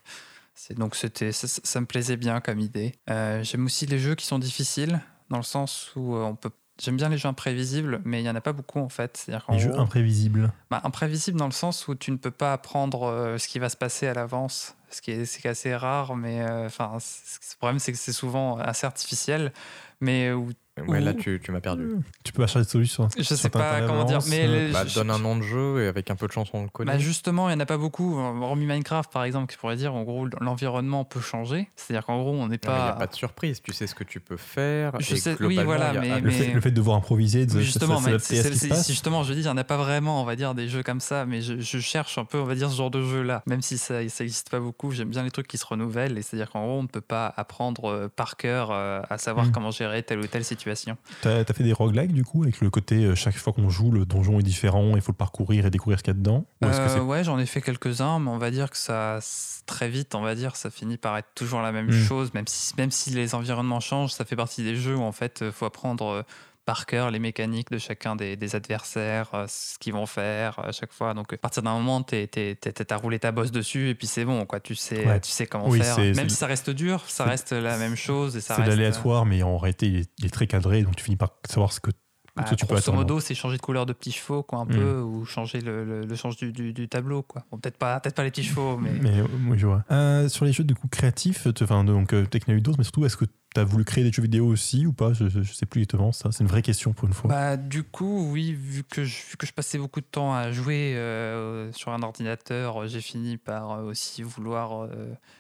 C'est donc c'était ça, me plaisait bien comme idée. Euh, J'aime aussi les jeux qui sont difficiles, dans le sens où on peut. J'aime bien les jeux imprévisibles, mais il y en a pas beaucoup en fait. C'est-à-dire Les jeux gros- imprévisibles. bah, imprévisible dans le sens où tu ne peux pas apprendre euh, ce qui va se passer à l'avance, ce qui est, c'est assez rare, mais euh, enfin, le problème c'est que c'est souvent assez artificiel, mais où Ouais, là, tu, tu m'as perdu. Tu peux acheter des solutions. je sais pas comment dire, mais les- Bah, je- donne un nom de jeu et avec un peu de chance, on le connaît. Bah justement, il n'y en a pas beaucoup. Hormis Minecraft, par exemple, qui pourrait dire en gros l'environnement peut changer. C'est-à-dire qu'en gros, on n'est mais Il n'y pas. a pas de surprise, tu sais ce que tu peux faire. Je et sais- oui, globalement, voilà, il y a mais- Le, mais- fait, le fait de devoir improviser, de Oui, justement, mais s'adapter à c'est- ce qui se c'est- passe. si justement, je dis, il n'y en a pas vraiment, on va dire, des jeux comme ça, mais je, je cherche un peu, on va dire, ce genre de jeu-là. Même si ça n'existe pas beaucoup, j'aime bien les trucs qui se renouvellent. Et c'est-à-dire qu'en gros, on ne peut pas apprendre euh, par cœur euh, à savoir Mm. comment gérer telle ou telle situation. T'as as fait des roguelikes du coup, avec le côté euh, chaque fois qu'on joue, le donjon est différent, il faut le parcourir et découvrir ce qu'il y a dedans? Ou Euh, ouais, j'en ai fait quelques-uns, mais on va dire que ça, très vite, on va dire, ça finit par être toujours la même Mm. chose, même si, même si les environnements changent, ça fait partie des jeux où en fait, il faut apprendre euh, par cœur les mécaniques de chacun des, des adversaires, euh, ce qu'ils vont faire à chaque fois. Donc, à partir d'un moment, tu as roulé ta bosse dessus et puis c'est bon, quoi. Tu sais, Ouais. tu sais comment Oui, faire. Même si ça reste dur, ça reste la même chose et ça c'est reste. euh, l'aléatoire, mais en réalité, il est, il est très cadré, donc tu finis par savoir ce que, bah, ce que tu peux grosso attendre. modo, c'est changer de couleur de petits chevaux, quoi, un Mm. peu, ou changer le, le, le change du, du, du tableau, quoi. Bon, peut-être pas, peut pas les petits chevaux, mais. Mais euh, oui, je vois. Euh, sur les jeux de coup créatifs, enfin donc euh, peut-être qu'il y en a eu d'autres, mais surtout, est-ce que tu as voulu créer des jeux vidéo aussi ou pas? Je, sais plus exactement ça. C'est une vraie question pour une fois. Bah, du coup, oui, vu que, je, vu que je passais beaucoup de temps à jouer euh, sur un ordinateur, euh, j'ai fini par euh, aussi vouloir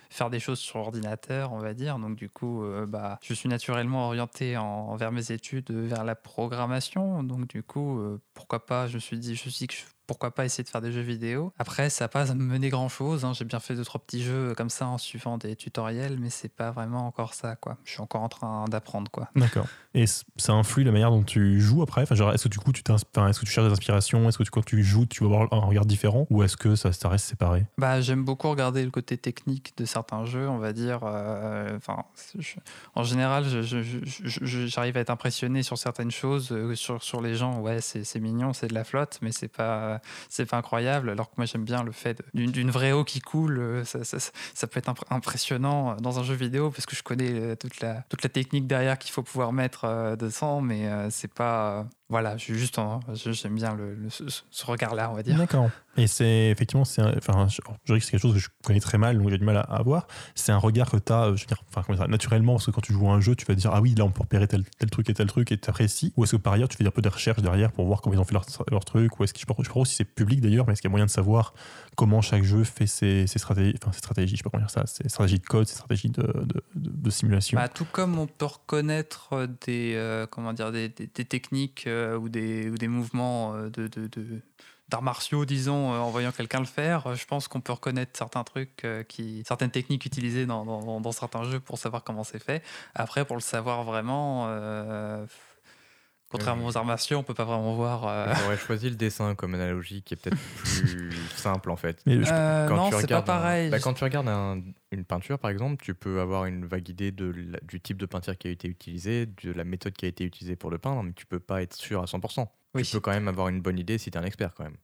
faire des choses sur ordinateur, on va dire. Donc, du coup, bah, je suis naturellement orienté en, vers mes études, vers la programmation. Donc, du coup, pourquoi pas, je me suis dit, je dit que je- pourquoi pas essayer de faire des jeux vidéo. Après, ça n'a pas mené grand chose. J'ai bien fait deux, trois petits jeux comme ça en suivant des tutoriels, mais c'est pas vraiment encore ça, quoi. Je suis encore en train d'apprendre, quoi. D'accord. Et ça influe la manière dont tu joues après? Enfin, genre, Est-ce que du coup, tu est-ce que tu cherches des inspirations? Est-ce que tu- quand tu joues, tu vas avoir un regard différent? Ou est-ce que ça, ça reste séparé? Bah, j'aime beaucoup regarder le côté technique de certains jeux, on va dire. euh, je- en général, j'arrive à être impressionné sur certaines choses, euh, sur, sur les gens. Ouais, c'est c'est mignon, c'est de la flotte, mais c'est pas. Euh, c'est pas incroyable. Alors que moi, j'aime bien le fait de- d'une vraie eau qui coule. euh, Ça, peut être impr- impressionnant euh, dans un jeu vidéo parce que je connais toute la, toute la technique derrière qu'il faut pouvoir mettre euh, dedans, mais c'est pas. Euh, voilà, je suis juste en- j'aime bien le, le- ce, ce regard-là, on va dire. D'accord. Et c'est effectivement, c'est enfin, je, je dirais que c'est quelque chose que je connais très mal, donc j'ai du mal à, à avoir. C'est un regard que tu as, je veux dire, enfin, comment dire, naturellement, parce que quand tu joues à un jeu, tu vas dire, ah oui, là, on peut repérer tel, tel truc et tel truc et tu apprécies. Ou est-ce que par ailleurs, tu fais un peu des recherches derrière pour voir comment ils ont fait leur, leur truc Ou est-ce que je je sais pas si c'est public d'ailleurs, mais est-ce qu'il y a moyen de savoir comment chaque jeu fait ses, ses stratégies, enfin, ses stratégies, je sais pas comment dire ça, ses stratégies de code, ses stratégies de, de, de- de simulation Bah, tout comme on peut reconnaître des, euh, comment dire, des, des- des techniques euh, ou, des, ou des mouvements euh, de, d'arts martiaux, disons, euh, en voyant quelqu'un le faire, je pense qu'on peut reconnaître certains trucs, qui, certaines techniques utilisées dans, dans- certains jeux pour savoir comment c'est fait. Après, pour le savoir vraiment, contrairement aux arts martiaux, on peut pas vraiment voir. euh, J'aurais choisi le dessin comme analogie qui est peut-être plus simple en fait. Mais je- euh, Quand non, tu c'est pas un- pareil. bah, quand tu regardes un- une peinture, par exemple, tu peux avoir une vague idée de la- du type de peinture qui a été utilisé, de la méthode qui a été utilisée pour le peindre, mais tu peux pas être sûr à 100%. Oui. Tu peux quand même avoir une bonne idée si tu es un expert quand même.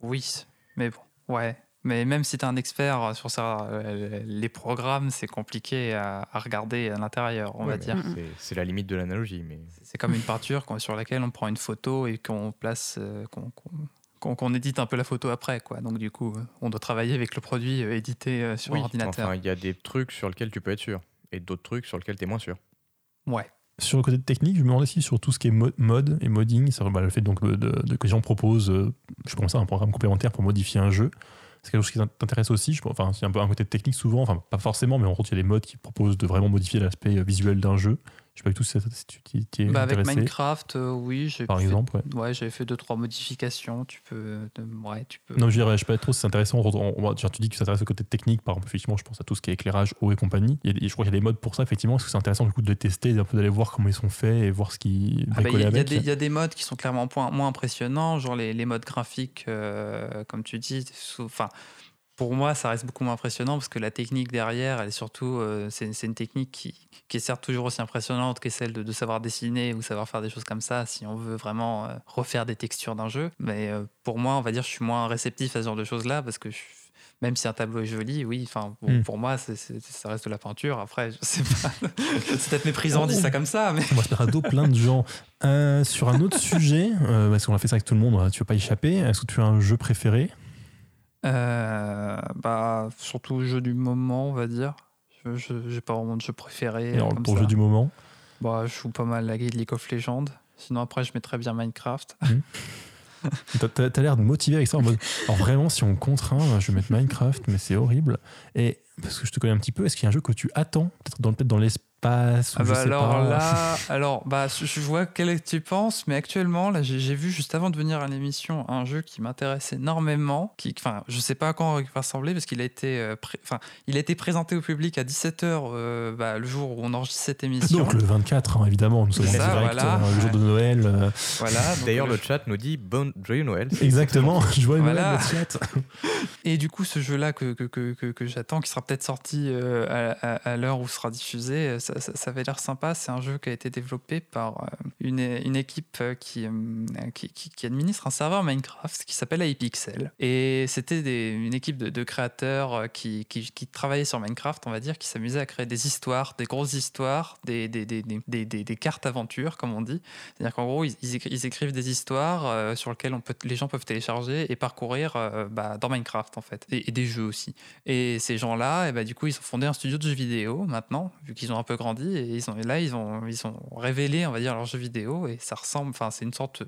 Oui, mais bon, ouais. Mais même si tu es un expert sur ça, euh, les programmes, c'est compliqué à, à regarder à l'intérieur, on Ouais, va dire. c'est- C'est la limite de l'analogie. Mais... C'est comme une peinture sur laquelle on prend une photo et qu'on place, euh, qu'on qu'on- qu'on- qu'on édite un peu la photo après, quoi. Donc du coup, euh, on doit travailler avec le produit euh, édité euh, sur Oui, ordinateur. enfin, il y a des trucs sur lesquels tu peux être sûr et d'autres trucs sur lesquels tu es moins sûr. Ouais. Sur le côté technique, je me demandais si sur tout ce qui est mo- mode et modding, c'est bah, le fait donc de, de- de- que les gens proposent, euh, je pense ça, un programme complémentaire pour modifier un jeu. C'est quelque chose qui t'intéresse aussi. Je, enfin, c'est un peu un côté technique souvent, enfin pas forcément, mais en gros, il y a des modes qui proposent de vraiment modifier l'aspect euh, visuel d'un jeu. Je sais pas du tout si, tu t'y- es Bah, avec intéressé, Minecraft, euh, oui, j'ai par fait- exemple. ouais. Ouais, j'avais fait deux trois modifications. Tu peux, euh, ouais, tu peux. Non, je dirais, je sais pas trop si c'est intéressant. On- on- on- genre, tu dis que ça t'intéresse au côté technique, par exemple, effectivement, je pense à tout ce qui est éclairage, eau et compagnie. Il y a je crois qu'il y a des modes pour ça, effectivement. Est-ce que c'est intéressant du coup de les tester, peu d'aller voir comment ils sont faits et voir ce qui Ah bah, Il y, a- y des- modes qui sont clairement moins impressionnants, genre les, les modes graphiques, euh, comme tu dis. Enfin, pour moi, ça reste beaucoup moins impressionnant parce que la technique derrière, elle est surtout, euh, c'est une technique qui, qui est certes toujours aussi impressionnante que celle de, de savoir dessiner ou savoir faire des choses comme ça si on veut vraiment euh, refaire des textures d'un jeu. Mais euh, pour moi, on va dire, je suis moins réceptif à ce genre de choses-là parce que je- même si un tableau est joli, oui, enfin, bon, Mm. pour moi, ça reste de la peinture. Après, je sais pas, c'est peut-être méprisant dit ça comme ça, mais à dos plein de gens. Euh, sur un autre sujet, euh, parce qu'on a fait ça avec tout le monde, tu veux pas y échapper. Est-ce que tu as un jeu préféré? Bah, surtout jeu du moment, on va dire. Je j'ai pas vraiment de jeu préféré. Et alors, comme pour ça. jeu du moment Bah, je joue pas mal la guide League of Legends. Sinon, après, je mettrais bien Minecraft. T'as- T'as t'as l'air de motiver avec ça en mode. Alors vraiment, si on contraint, je vais mettre Minecraft, mais c'est horrible. Et parce que je te connais un petit peu, est-ce qu'il y a un jeu que tu attends Peut-être dans, peut dans ou Ah je bah sais alors pas. là, alors bah je vois quel tu penses, mais actuellement là j'ai vu juste avant de venir à l'émission un jeu qui m'intéresse énormément, qui enfin je sais à quand il va ressembler parce qu'il a été euh, enfin il a été présenté au public à 17h le jour où on enregistre cette émission. Donc le 24, hein, évidemment, nous sommes en direct, voilà. euh, le jour de Noël. euh, Voilà. D'ailleurs, le le chat nous dit bon joyeux Noël. Exactement, je vois Voilà. le chat. Et du coup, ce jeu-là que, que, que, que, que j'attends, qui sera peut-être sorti euh, à, à- à l'heure où sera diffusé, euh, ça, avait l'air sympa. C'est un jeu qui a été développé par euh, une, équipe euh, qui, euh, qui, administre un serveur Minecraft qui s'appelle iPixel. Et c'était une équipe de, créateurs qui, qui, travaillaient sur Minecraft, on va dire, qui s'amusaient à créer des histoires, des grosses histoires, des, cartes aventures, comme on dit. C'est-à-dire qu'en gros, ils, ils écri- ils écrivent des histoires sur lesquelles les gens peuvent télécharger et parcourir bah, dans Minecraft, en fait. Et, des jeux aussi. Et ces gens-là, et bah, du coup, ils ont fondé un studio de jeux vidéo maintenant, vu qu'ils ont un peu grandi. Et, ils ont, et là, ils ont, ils ont révélé, on va dire, leurs jeux vidéo. Et ça ressemble, enfin, c'est une sorte,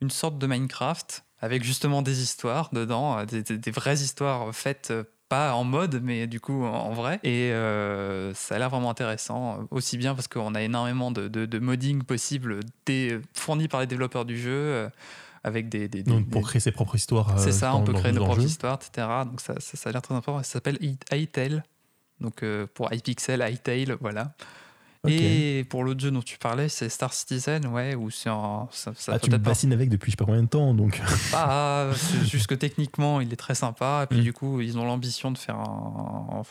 une sorte de Minecraft avec justement des histoires dedans, euh, des, des- des vraies histoires faites. euh, pas en mode, mais du coup en vrai. Et euh, ça a l'air vraiment intéressant, aussi bien parce qu'on a énormément de, de, de modding possible des, fournis par les développeurs du jeu, euh, avec des... des- des- Donc pour créer ses propres histoires. euh, c'est ça, on peut créer nos propres jeu. histoires, etc. Donc ça, ça, ça a l'air très important. Ça s'appelle i- iTale. Donc euh, pour iPixel, iTale, voilà. Et pour l'autre jeu dont tu parlais, c'est Star Citizen, ouais, où c'est. Ça, ça Ah, tu me bassines avec depuis je sais pas combien de temps, donc. pas, c'est juste que techniquement, il est très sympa. Et puis Mm. du coup, ils ont l'ambition de faire un,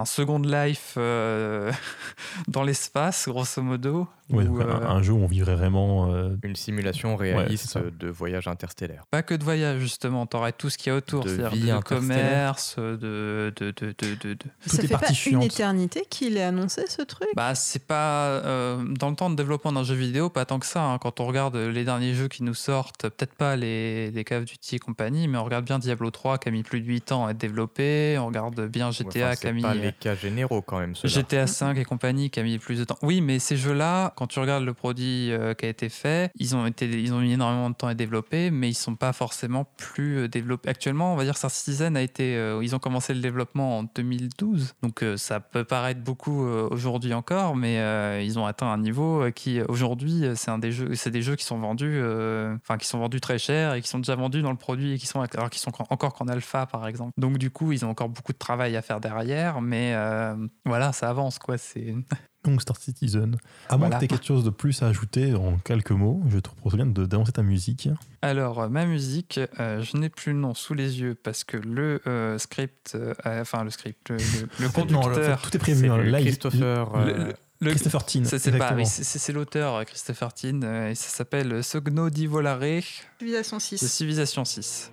un second life euh, dans l'espace, grosso modo. Ouais, où, un, euh, un jeu où on vivrait vraiment. euh, Une simulation réaliste de voyage interstellaire. Pas que de voyage, justement, t'aurais tout ce qu'il y a autour, De c'est-à-dire vie de commerce, de, de, de, de, de- de- Tout ça fait pas une éternité qu'il est annoncé ce truc? Bah, c'est pas euh, dans le temps de développement d'un jeu vidéo, pas tant que ça. hein. Quand on regarde les derniers jeux qui nous sortent, peut-être pas les, les of Duty et compagnie, mais on regarde bien Diablo 3 qui a mis plus de 8 ans à être développé. On regarde bien GTA Enfin, qui a mis cas généraux quand même. GTA 5 et compagnie qui a mis plus de temps. Oui, mais ces jeux-là, quand tu regardes le produit euh, qui a été fait, ils ont été, ils ont mis énormément de temps à développer, mais ils sont pas forcément plus euh, développés. Actuellement, on va dire Star Citizen a été, euh, ils ont commencé le développement en 2012, donc euh, ça peut paraître beaucoup euh, aujourd'hui encore, mais euh, ils ont atteint un niveau qui aujourd'hui, c'est un des jeux, c'est des jeux qui sont vendus, euh, enfin qui sont vendus très cher et qui sont déjà vendus dans le produit et qui sont alors qu'ils sont encore qu'en alpha par exemple. Donc du coup, ils ont encore beaucoup de travail à faire derrière, mais euh, voilà, ça avance quoi. C'est Donc Star Citizen. À moins Voilà. que tu aies quelque chose de plus à ajouter en quelques mots, je te propose bien de d'annoncer ta musique. Alors, euh, ma musique, euh, je n'ai plus le nom sous les yeux parce que le euh, script, euh, enfin le script, le, le- le Non, conducteur, tout est prévu. Hein, là, il- Christopher. le- euh, le- le- Christopher Tin. c'est l'auteur Christopher Tin euh, et ça s'appelle Sogno di Volare Civilisation de 6. Civilization 6.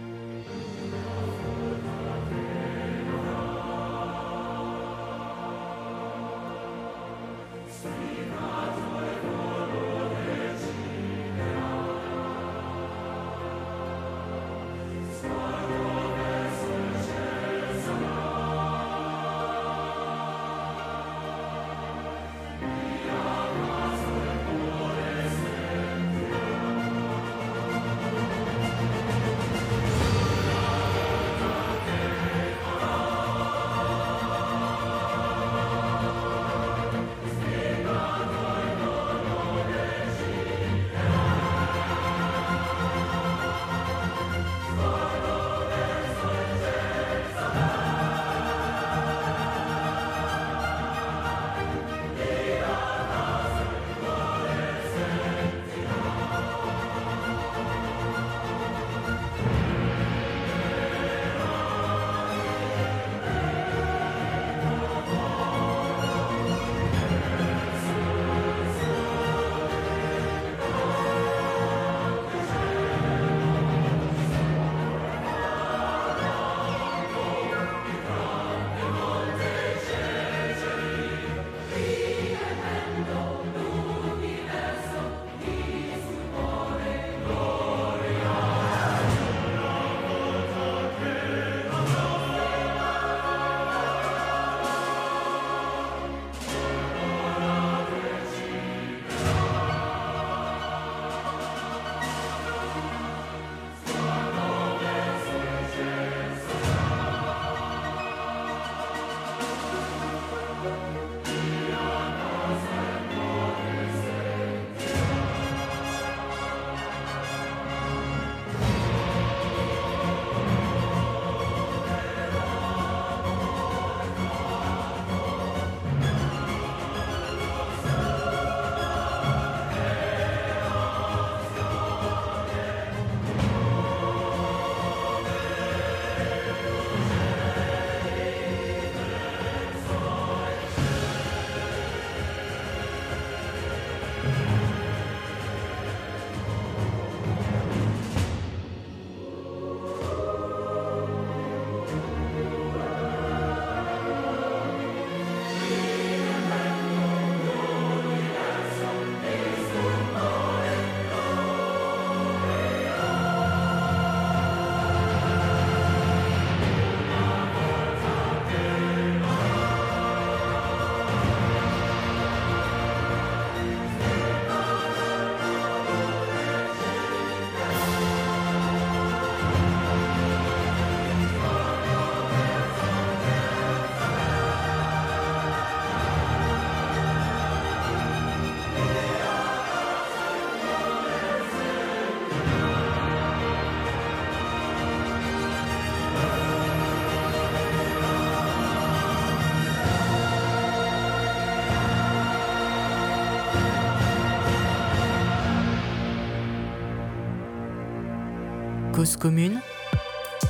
Cause commune,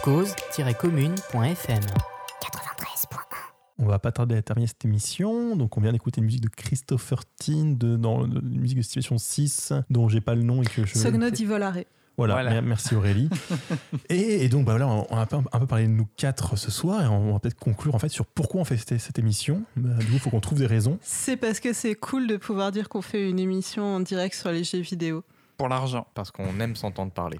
cause-commune.fm. 93.1. On va pas tarder à terminer cette émission. Donc, on vient d'écouter une musique de Christopher Tin, de, dans de- une musique de Situation 6, dont j'ai pas le nom et que je. Sogno di volare. Voilà, Voilà. mer- merci Aurélie. et, et donc, bah, voilà, on a un peu, un peu parlé de nous quatre ce soir et on va peut-être conclure en fait sur pourquoi on fait cette, cette émission. Bah, du coup, il faut qu'on trouve des raisons. C'est parce que c'est cool de pouvoir dire qu'on fait une émission en direct sur les jeux vidéo. Pour l'argent. Parce qu'on aime s'entendre parler.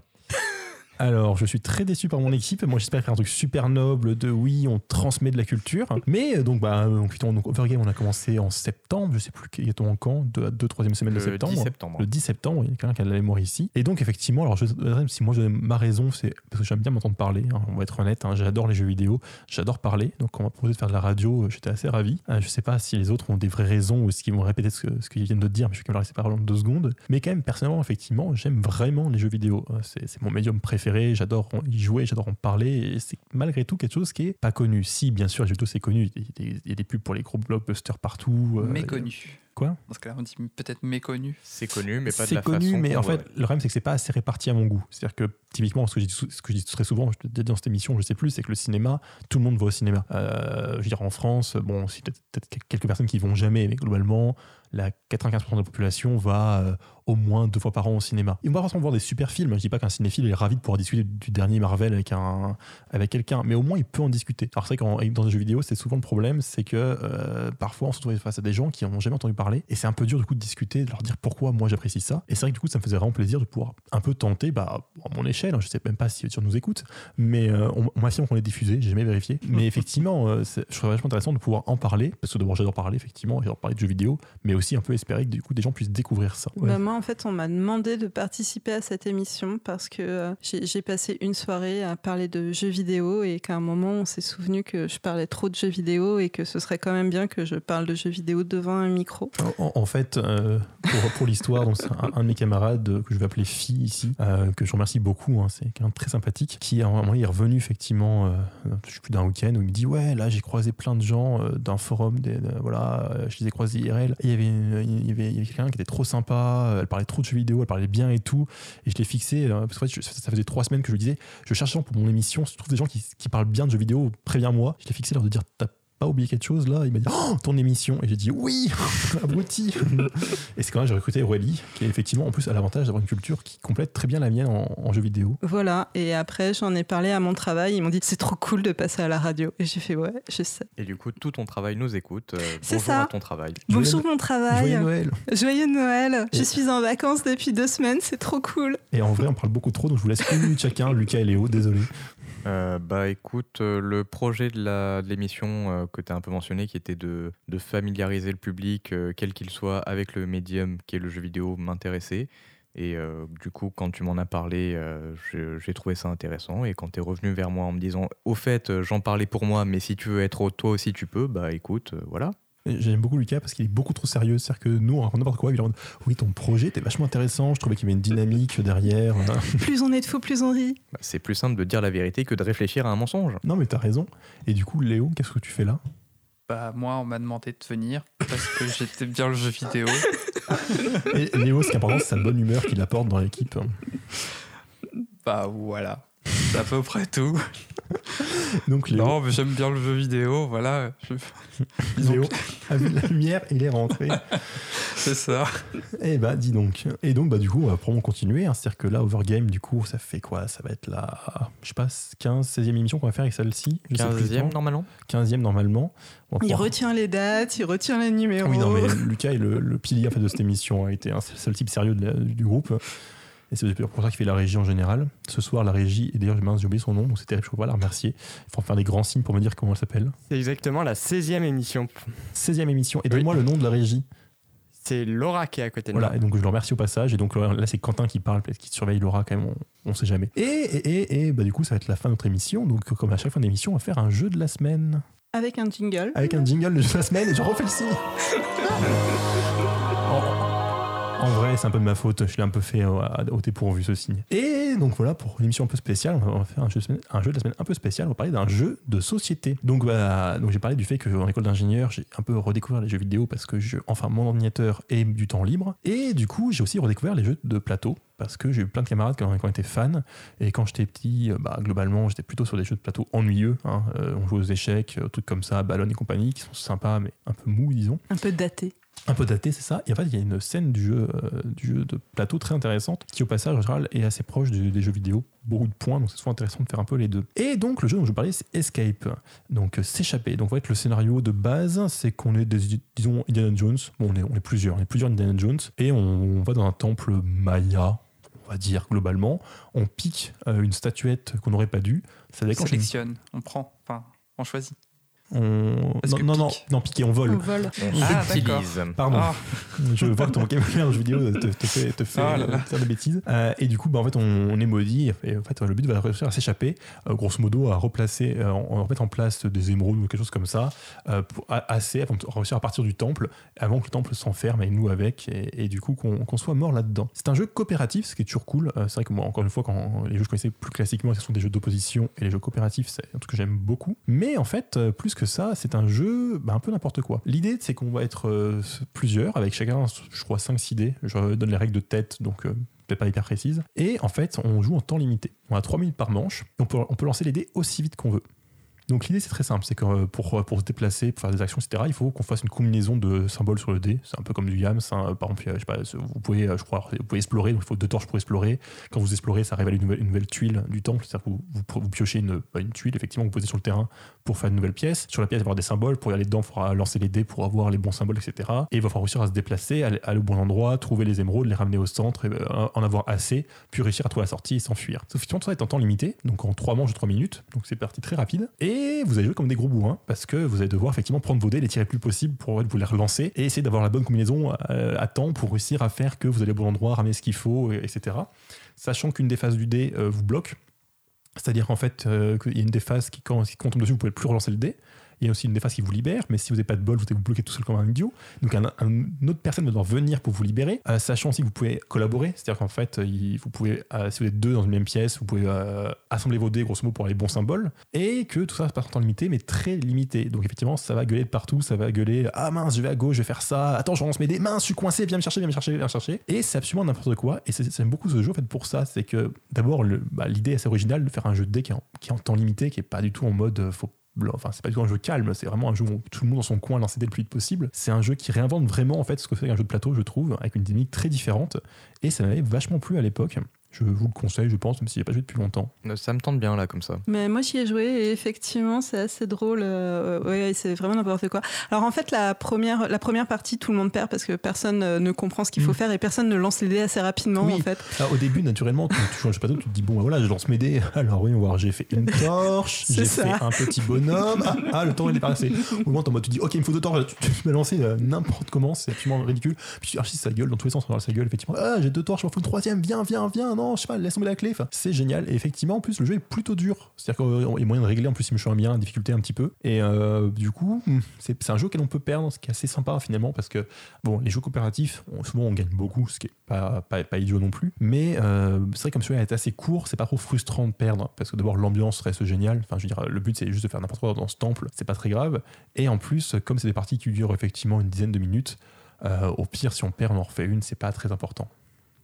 Alors, je suis très déçu par mon équipe. Moi, j'espère faire un truc super noble de oui, on transmet de la culture. Mais euh, donc, bah, donc, putain, donc, Overgame, on a commencé en septembre. Je sais plus qui est-on quand, deux, deux, troisième semaine de Le septembre. 10 septembre. Le 10 septembre, il y a quelqu'un qui a de la mémoire ici. Et donc, effectivement, alors, je, si moi, je- ma raison, c'est parce que j'aime bien m'entendre parler. hein, on va être honnête, hein, j'adore les jeux vidéo, j'adore parler. Donc, on m'a proposé de faire de la radio, euh, j'étais assez ravi. Euh, je sais pas si les autres ont des vraies raisons ou s'ils vont répéter ce, que- ce qu'ils viennent de dire, mais je vais quand même leur laisser parler en deux secondes. Mais quand même, personnellement, effectivement, j'aime vraiment les jeux vidéo. Euh, C'est c'est mon médium préféré, j'adore y jouer, j'adore en parler. Et c'est malgré tout quelque chose qui est pas connu. Si, bien sûr, vidéo, c'est connu. Il y, a des, il y a des pubs pour les gros blockbusters partout. euh, méconnu. Quoi? Dans ce cas-là, on dit peut-être méconnu. C'est connu, mais pas de c'est la connu, façon. mais qu'on en fait, le problème, c'est que c'est pas assez réparti à mon goût. C'est-à-dire que, typiquement, ce que je dis, sou- ce que je dis très souvent, je te dis dans cette émission, je sais plus, c'est que le cinéma, tout le monde va au cinéma. Euh, je veux dire, en France, bon, c'est peut-être peut-être quelques personnes qui vont jamais, mais globalement, la 95% de la population va euh, au moins deux fois par an au cinéma. Ils vont pas forcément voir des super films. Je dis pas qu'un cinéphile est ravi de pouvoir discuter du dernier Marvel avec un avec quelqu'un, mais au moins il peut en discuter. Alors c'est vrai que dans les jeux vidéo, c'est souvent le problème, c'est que euh, parfois on se trouve face à des gens qui n'ont jamais entendu parler, et c'est un peu dur du coup de discuter, de leur dire pourquoi moi j'apprécie ça. Et c'est vrai que du coup ça me faisait vraiment plaisir de pouvoir un peu tenter, bah, à mon échelle, hein, je sais même pas si on nous écoute, mais euh, on, on qu'on est diffusé, j'ai jamais vérifié. Mais effectivement, euh, je trouve vachement intéressant de pouvoir en parler, parce que d'abord j'adore parler, effectivement, j'adore parler de jeux vidéo, mais aussi un peu espérer que du coup des gens puissent découvrir ça. Ouais. Bah, moi, en fait, on m'a demandé de participer à cette émission parce que euh, j'ai passé une soirée à parler de jeux vidéo et qu'à un moment, on s'est souvenu que je parlais trop de jeux vidéo et que ce serait quand même bien que je parle de jeux vidéo devant un micro. En, en fait, euh, pour, pour l'histoire, donc un, un de mes camarades que je vais appeler Phi ici, euh, que je remercie beaucoup, hein, c'est quelqu'un de très sympathique, qui à un moment il est revenu effectivement, je sais plus d'un week-end, où il me dit ouais là j'ai croisé plein de gens d'un forum, des, de- voilà, je les ai croisés IRL. Et il y avait, il y avait, quelqu'un qui était trop sympa, elle parlait trop de jeux vidéo, elle parlait bien et tout, et je l'ai fixé euh, parce que ça, faisait trois semaines que je lui disais, je gens pour mon émission, si tu trouves des gens qui, qui parlent bien de jeux vidéo, préviens-moi. Je l'ai fixé leur de dire t'as pas oublié quelque chose là Il m'a dit oh, ton émission et j'ai dit oui, abruti. et c'est quand même j'ai recruté Aurélie qui est effectivement en plus a l'avantage d'avoir une culture qui complète très bien la mienne en, en jeux vidéo. Voilà, et après, j'en ai parlé à mon travail. Ils m'ont dit c'est trop cool de passer à la radio. Et j'ai fait ouais, je sais. Et du coup, tout ton travail nous écoute. Euh, C'est bonjour ça. à ton travail. Bonjour mon travail. Joyeux Noël. Joyeux Noël. Je suis en vacances depuis deux semaines, c'est trop cool. Et en vrai on parle beaucoup trop donc je vous laisse une minute chacun, Lucas et Léo, désolé. Euh, bah écoute, euh, le projet de la- de l'émission euh, que tu as un peu mentionné, qui était de, de familiariser le public, quel qu'il soit, avec le médium qui est le jeu vidéo, m'intéressait. Et du coup, quand tu m'en as parlé, j'ai trouvé ça intéressant. Et quand tu es revenu vers moi en me disant, au fait, j'en parlais pour moi, mais si tu veux être toi aussi, tu peux, bah écoute, voilà. J'aime beaucoup Lucas parce qu'il est beaucoup trop sérieux. C'est-à-dire que nous, on raconte n'importe quoi. Il est en mode, oui, ton projet était vachement intéressant. Je trouvais qu'il y avait une dynamique derrière. Plus on est de faux, plus on rit. Bah, c'est plus simple de dire la vérité que de réfléchir à un mensonge. Non, mais t'as raison. Et du coup, Léo, qu'est-ce que tu fais là? Bah, moi, on m'a demandé de venir parce que j'étais bien le jeu vidéo. Et Léo, ce qui est important, c'est sa bonne humeur qu'il apporte dans l'équipe. Bah, voilà. C'est à peu près tout. Donc Léo, Non, mais j'aime bien le jeu vidéo, voilà. Je- Léo a vu la lumière, il est rentré. C'est ça. Eh bah, dis donc. Et donc, bah, du coup, on va probablement continuer. hein. C'est-à-dire que là, Overgame, du coup, ça fait quoi? Ça va être la, je sais pas, 15, 16e émission qu'on va faire avec celle-ci. Je sais plus le 15e temps. normalement 15e normalement. Il retient les dates, il retient les numéros. Oui, non, mais Lucas est le, le pilier en fait, de cette émission. A été un c'est le seul type sérieux de la- du groupe. Et c'est pour ça qu'il fait la régie en général. Ce soir, la régie, et d'ailleurs, mince, j'ai oublié son nom, donc c'est terrible, je peux pas la remercier. Il faut faire des grands signes pour me dire comment elle s'appelle. C'est exactement la 16e émission. 16e émission. Et donne-moi le nom de la régie. C'est Laura qui est à côté de Voilà, moi. et donc je le remercie au passage. Et donc là, c'est Quentin qui parle, peut-être qu'il surveille Laura quand même, on, on sait jamais. Et, et, et, et, bah, du coup, ça va être la fin de notre émission. Donc, comme à chaque fin d'émission, on va faire un jeu de la semaine. Avec un jingle. Avec un jingle de la semaine, et je refais le signe. en, vrai, c'est un peu de ma faute. Je l'ai un peu fait à- au dépourvu ce signe. Et donc voilà, pour une émission un peu spéciale, on va faire un jeu, de la semaine un peu spécial. On va parler d'un jeu de société. Donc, bah, donc j'ai parlé du fait qu'en école d'ingénieur, j'ai un peu redécouvert les jeux vidéo parce que enfin, mon ordinateur et du temps libre. Et du coup, j'ai aussi redécouvert les jeux de plateau parce que j'ai eu plein de camarades qui en étaient fans. Et quand j'étais petit, euh, bah, globalement, j'étais plutôt sur des jeux de plateau ennuyeux. hein. Euh, on joue aux échecs, euh, trucs comme ça, ballon et compagnie, qui sont sympas mais un peu mous, disons. Un peu daté. Un peu daté, c'est ça. Et en fait, il y a une scène du jeu, euh, du jeu de plateau très intéressante qui, au passage, en général, est assez proche des jeux vidéo. Beaucoup de points, donc c'est souvent intéressant de faire un peu les deux. Et donc, le jeu dont je vous parlais, c'est Escape. Donc, euh, s'échapper. Donc, en fait, le scénario de base, c'est qu'on est, des, disons, Indiana Jones. Bon, on est, on est plusieurs. On est plusieurs Indiana Jones. Et on, va dans un temple maya, on va dire, globalement. On pique euh, une statuette qu'on n'aurait pas dû. Ça On sélectionne, on prend, enfin, on choisit. On... Non, non, non, piquer, on vole. On vole. On Ah, subtilise. Pardon. Ah, Je vois que ton vocabulaire en jeu vidéo te, te fait, te fait Oh là là. euh, faire des bêtises. Euh, et du coup, bah, en fait, on, on est maudit. Et en fait, le but va réussir à s'échapper, euh, grosso modo, à replacer, euh, en, en mettre en place des émeraudes ou quelque chose comme ça, euh, pour, assez avant de réussir à partir du temple, avant que le temple s'enferme et nous avec, et, et du coup qu'on qu'on soit mort là-dedans. C'est un jeu coopératif, ce qui est toujours cool. Euh, c'est vrai que moi, encore une fois, quand les jeux que je connaissais plus classiquement, ce sont des jeux d'opposition, et les jeux coopératifs, c'est un truc que j'aime beaucoup. Mais en fait, plus que ça, c'est un jeu bah, un peu n'importe quoi. L'idée, c'est qu'on va être euh, plusieurs, avec chacun, je crois, 5-6 dés. Je donne les règles de tête, donc euh, peut-être pas hyper précises. Et en fait, on joue en temps limité. On a 3 minutes par manche. On peut, lancer les dés aussi vite qu'on veut. Donc l'idée c'est très simple, c'est que euh, pour, se déplacer, pour faire des actions, etc., il faut qu'on fasse une combinaison de symboles sur le dé. C'est un peu comme du Yams. hein. Par exemple, je sais pas, vous pouvez, je crois, vous pouvez explorer, il faut deux torches pour explorer. Quand vous explorez, ça révèle une nouvelle, tuile du temple, c'est-à-dire que vous, vous, piochez une, une tuile, effectivement, vous posez sur le terrain pour faire une nouvelle pièce. Sur la pièce, il avoir des symboles. Pour y aller dedans, il faudra lancer les dés pour avoir les bons symboles, etc. Et il va falloir réussir à se déplacer, aller, au bon endroit, trouver les émeraudes, les ramener au centre, euh, en avoir assez, puis réussir à trouver la sortie et s'enfuir. Sauf que tout ça est en temps limité, donc en 3 manches de 3 minutes, donc c'est parti très rapide. Et vous allez jouer comme des gros bourrins, parce que vous allez devoir effectivement prendre vos dés, les tirer le plus possible pour vous les relancer, et essayer d'avoir la bonne combinaison euh, à temps pour réussir à faire que vous allez au bon endroit, ramener ce qu'il faut, et- etc. Sachant qu'une des phases du dé euh, vous bloque, c'est-à-dire qu'en fait, euh, qu'il y a une des phases qui, quand, on tombe dessus, vous pouvez plus relancer le dé. Il y a aussi une des phases qui vous libère, mais si vous n'avez pas de bol, vous vous bloquer tout seul comme un idiot. Donc un, autre personne va devoir venir pour vous libérer, euh, sachant aussi que vous pouvez collaborer. C'est-à-dire qu'en fait, euh, il- vous pouvez, euh, si vous êtes deux dans une même pièce, vous pouvez euh, assembler vos dés grosso modo pour les bons symboles, et que tout ça se passe en temps limité, mais très limité. Donc effectivement, ça va gueuler de partout, ça va gueuler ah mince, je vais à gauche, je vais faire ça, attends, je relance mes dés, mince, je suis coincé, viens me chercher, viens me chercher, viens me chercher. Et c'est absolument n'importe quoi. Et j'aime beaucoup ce jeu en fait pour ça, c'est que d'abord bah, l'idée est assez originale de faire un jeu de dés qui est en, temps limité, qui est pas du tout en mode euh, Enfin, c'est pas du tout un jeu calme, c'est vraiment un jeu où tout le monde dans son coin lance dés le plus vite possible. C'est un jeu qui réinvente vraiment en fait ce que c'est qu'un jeu de plateau, je trouve, avec une dynamique très différente. Et ça m'avait vachement plu à l'époque. Je vous le conseille, je pense, même s'il n'y a pas joué depuis longtemps. Ça me tente bien là comme ça. Mais moi, j'y ai joué et effectivement, c'est assez drôle. euh, ouais, c'est vraiment n'importe quoi. Alors en fait, la première, la première partie, tout le monde perd parce que personne euh, ne comprend ce qu'il faut Mm. faire et personne ne lance les dés assez rapidement. Oui. En fait. Alors, au début, naturellement, tu, tu jeu de plateau, tu te dis, bon, bah, voilà, je lance mes dés. Alors, oui, on va voir, j'ai fait une torche, C'est j'ai ça. fait un petit bonhomme. Ah, ah, le temps, il est passé. Au moment, en mode, tu dis, ok, il me faut deux torches, tu, tu te mets à lancer euh, n'importe comment, c'est absolument ridicule. Puis tu archives sa gueule, dans tous les sens, on regarde sa gueule, effectivement. Ah, j'ai deux torches, il m'en faut une troisième, viens, viens, viens, non, je sais pas, laisse tomber la clé. C'est génial. Et effectivement, en plus, le jeu est plutôt dur. C'est-à-dire qu'il y a moyen de régler, en plus, si je me bien, la difficulté un petit peu. Et euh, du coup, hmm, c'est un jeu auquel on peut perdre, ce qui est assez sympa finalement, parce que, bon, les jeux coopératifs, souvent on gagne beaucoup, ce qui est pas, pas, pas idiot non plus. Mais euh, c'est vrai que comme celui-là est assez court, c'est pas trop frustrant de perdre, parce que d'abord l'ambiance reste géniale. Enfin, je veux dire, le but c'est juste de faire n'importe quoi dans ce temple, c'est pas très grave. Et en plus, comme c'est des parties qui durent effectivement une dizaine de minutes, euh, au pire, si on perd, on en refait une, c'est pas très important.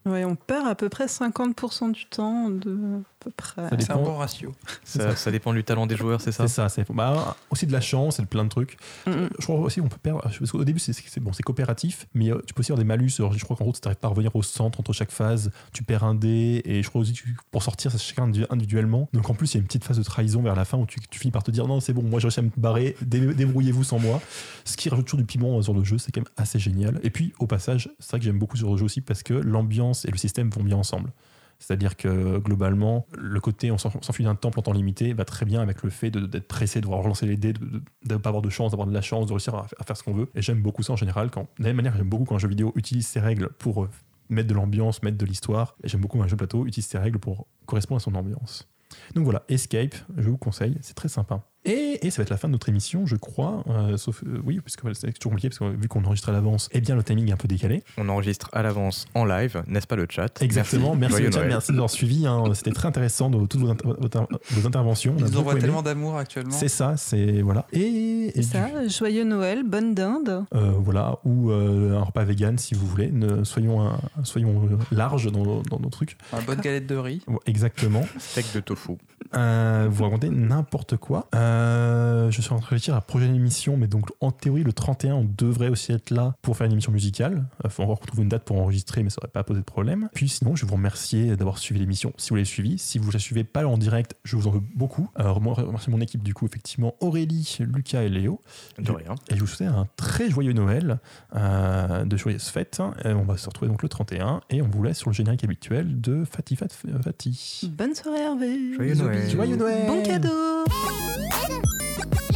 Ouais, on perd à peu près 50% du temps de à peu près. Ça C'est un dépend. bon ratio. Ça, ça dépend du talent des joueurs, c'est ça C'est ça, c'est bah, aussi de la chance et de plein de trucs. Mm, mm. Je crois aussi qu'on peut perdre. Parce qu'au début, c'est c'est- bon, c'est coopératif, mais euh, tu peux aussi avoir des malus. Alors, je crois qu'en gros, tu n'arrives pas à revenir au centre entre chaque phase, tu perds un dé, et je crois aussi que pour sortir, c'est chacun individu- individuellement. Donc en plus, il y a une petite phase de trahison vers la fin où tu, tu finis par te dire non, c'est bon, moi j'ai réussi à me barrer, dé- débrouillez-vous sans moi. Ce qui rajoute toujours du piment sur le jeu, c'est quand même assez génial. Et puis, au passage, c'est vrai que j'aime beaucoup sur le jeu aussi parce que l'ambiance et le système vont bien ensemble. C'est-à-dire que globalement, le côté on s'en- s'enfuit d'un temple en temps limité va très bien avec le fait d'être pressé, de devoir relancer les dés, de ne pas avoir de chance, d'avoir de la chance, de réussir à, à faire ce qu'on veut. Et j'aime beaucoup ça en général. Quand, de la même manière, j'aime beaucoup quand un jeu vidéo utilise ses règles pour euh, mettre de l'ambiance, mettre de l'histoire. Et j'aime beaucoup quand un jeu plateau utilise ses règles pour correspondre à son ambiance. Donc voilà, Escape, je vous conseille, c'est très sympa. Et, et ça va être la fin de notre émission, je crois. euh, sauf, euh, oui, puisque c'est toujours compliqué, parce que vu qu'on enregistre à l'avance, eh bien le timing est un peu décalé. On enregistre à l'avance en live, n'est-ce pas le chat? Exactement, merci, le chat, Noël. merci de l'avoir suivi. hein. C'était très intéressant de toutes vos, inter- votre- vos interventions. On Ils a nous envoient tellement d'amour actuellement. C'est ça, c'est voilà. Et, et C'est ça, joyeux Noël, bonne dinde. Euh, voilà, ou euh, un repas vegan si vous voulez. Ne, soyons, un- soyons euh, larges dans, dans nos trucs. Une bonne galette de riz. Exactement. Steak de tofu. Euh, vous racontez n'importe quoi. Euh, je suis en train de réfléchir à la prochaine émission, mais donc en théorie, le 31, on devrait aussi être là pour faire une émission musicale. Il faut encore trouver une date pour enregistrer, mais ça n'aurait pas posé de problème. Puis sinon, je vais vous remercier d'avoir suivi l'émission si vous l'avez suivi. Si vous ne la suivez pas en direct, je vous en veux beaucoup. Alors, moi, je remercie mon équipe, du coup, effectivement, Aurélie, Lucas et Léo. De rien. Et je vous souhaite un très joyeux Noël, euh, de joyeuses fêtes. Et on va se retrouver donc le 31 et on vous laisse sur le générique habituel de Fati Fat Fati. Bonne soirée Hervé. Joyeux Noël. Joyeux Noël Bon cadeau Ha